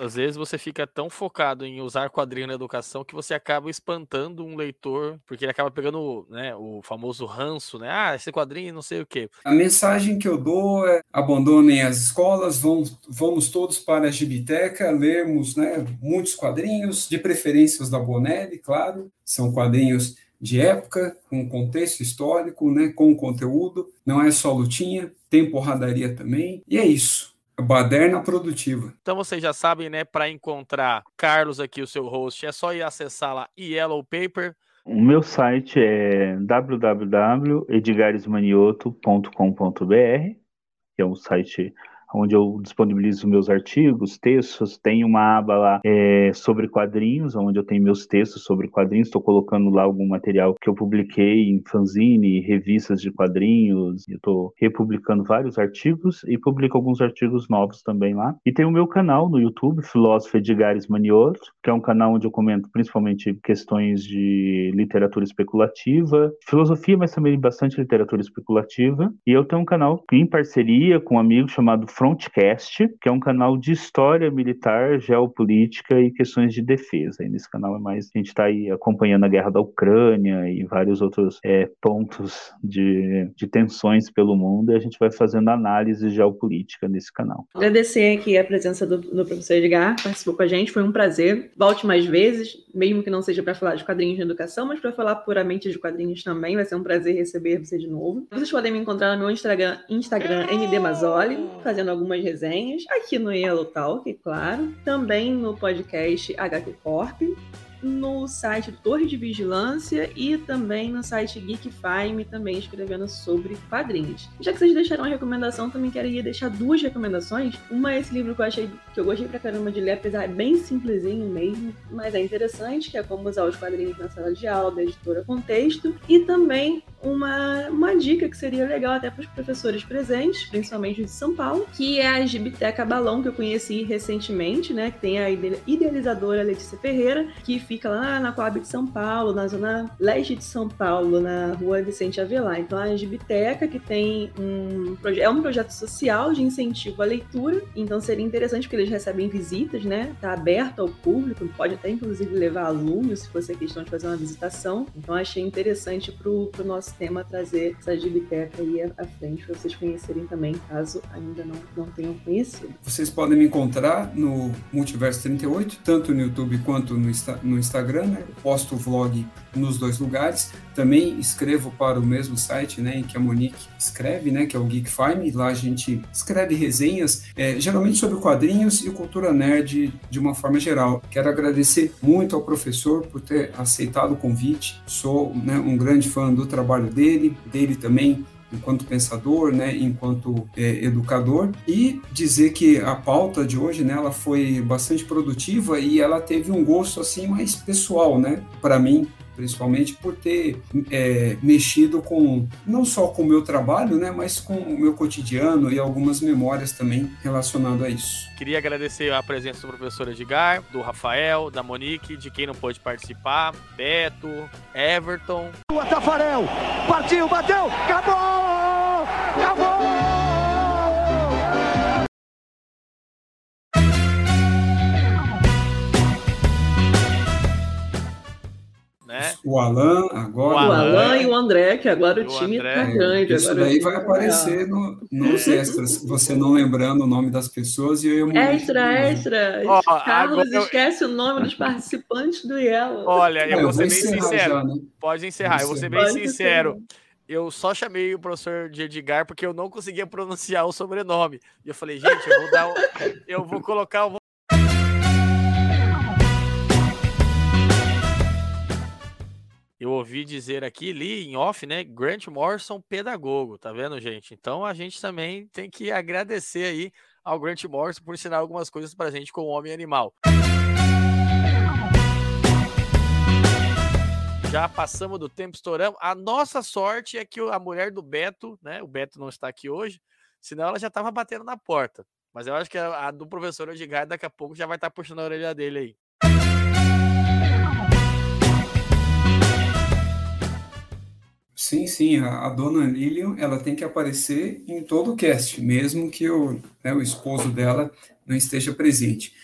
Às vezes você fica tão focado em usar quadrinho na educação que você acaba espantando um leitor, porque ele acaba pegando né, o famoso ranço, né? Ah, esse quadrinho não sei o quê. A mensagem que eu dou é abandonem as escolas, vamos, vamos todos para a gibiteca, lermos né, muitos quadrinhos, de preferência os da Bonelli, claro, são quadrinhos de época, com contexto histórico, né, com conteúdo, não é só lutinha, tem porradaria também, e é isso. Baderna produtiva. Então vocês já sabem, né? Para encontrar Carlos aqui, o seu host, é só ir acessar lá Yellow Paper. O meu site é www.edgaresmanioto.com.br, que é um site onde eu disponibilizo meus artigos, textos. Tem uma aba lá é, sobre quadrinhos, onde eu tenho meus textos sobre quadrinhos. Estou colocando lá algum material que eu publiquei em fanzine, revistas de quadrinhos. Estou republicando vários artigos e publico alguns artigos novos também lá. E tem o meu canal no YouTube, Filósofo Edgares Maniotto, que é um canal onde eu comento principalmente questões de literatura especulativa, filosofia, mas também bastante literatura especulativa. E eu tenho um canal em parceria com um amigo chamado Frontcast, que é um canal de história militar, geopolítica e questões de defesa. E nesse canal é mais a gente está aí acompanhando a guerra da Ucrânia e vários outros é, pontos de, de tensões pelo mundo. E a gente vai fazendo análise geopolítica nesse canal. Agradecer aqui a presença do, do professor Edgar, participou com a gente, foi um prazer. Volte mais vezes, mesmo que não seja para falar de quadrinhos de educação, mas para falar puramente de quadrinhos também. Vai ser um prazer receber você de novo. Vocês podem me encontrar no meu Instagram, Instagram MD Mazzoli, fazendo algumas resenhas aqui no Yellow Talk, claro, também no podcast HQ Corp no site Torre de Vigilância e também no site Geekfime, também escrevendo sobre quadrinhos. Já que vocês deixaram a recomendação, também queria deixar duas recomendações. Uma é esse livro que eu achei que eu gostei pra caramba de ler, apesar de bem simplesinho mesmo, mas é interessante, que é como usar os quadrinhos na sala de aula, da editora Contexto, e também uma, uma dica que seria legal até para os professores presentes, principalmente de São Paulo, que é a Gibiteca Balão, que eu conheci recentemente, né? Que tem a idealizadora Letícia Ferreira, que fica lá na Coab de São Paulo, na zona leste de São Paulo, na rua Vicente Avelar. Então, a Gibiteca, que tem um é um projeto social de incentivo à leitura, então seria interessante porque eles recebem visitas, né? Tá aberto ao público, pode até inclusive levar alunos, se fosse a questão de fazer uma visitação. Então, achei interessante para o nosso tema trazer essa gibiteca aí à frente para vocês conhecerem também, caso ainda não, não tenham conhecido. Vocês podem me encontrar no Multiverso 38, tanto no YouTube quanto no, no Instagram. Né? Posto o vlog nos dois lugares. Também escrevo para o mesmo site né, em que a Monique escreve, né, que é o Geek Farm. Lá a gente escreve resenhas, é, geralmente sobre quadrinhos e cultura nerd de uma forma geral. Quero agradecer muito ao professor por ter aceitado o convite. Sou né, um grande fã do trabalho dele, dele também enquanto pensador, né, enquanto é, educador, e dizer que a pauta de hoje, né, ela foi bastante produtiva e ela teve um gosto assim mais pessoal, né, para mim, principalmente por ter é, mexido com não só com o meu trabalho, né, mas com o meu cotidiano e algumas memórias também relacionado a isso. Queria agradecer a presença do professor Edgar, do Rafael, da Monique, de quem não pôde participar, Beto, Everton. O Tafarel partiu, bateu, acabou! Acabou! Né? O Alan agora. O Alan e o André, que agora o, o time André. tá grande. Isso daí vai aparecer no, nos extras, você não lembrando o nome das pessoas e eu Extra, extra. Oh, Carlos eu... esquece o nome dos participantes do Yellow. Olha, eu, vou ser bem sincero. Já, né? Pode encerrar, eu vou ser bem Pode sincero. Ser. Eu só chamei o professor de Edgar porque eu não conseguia pronunciar o sobrenome. E eu falei, gente, eu vou dar, eu vou colocar, Eu ouvi dizer aqui, li em off, né? Grant Morrison, pedagogo, tá vendo, gente? Então a gente também tem que agradecer aí ao Grant Morrison por ensinar algumas coisas pra gente com o homem animal. Já passamos do tempo, estouramos. A nossa sorte é que a mulher do Beto, né? O Beto não está aqui hoje, senão ela já estava batendo na porta. Mas eu acho que a, do professor Edgar daqui a pouco já vai estar tá puxando a orelha dele aí. Sim, sim, a, a, dona Lilian, ela tem que aparecer em todo o cast, mesmo que o, né, o esposo dela não esteja presente.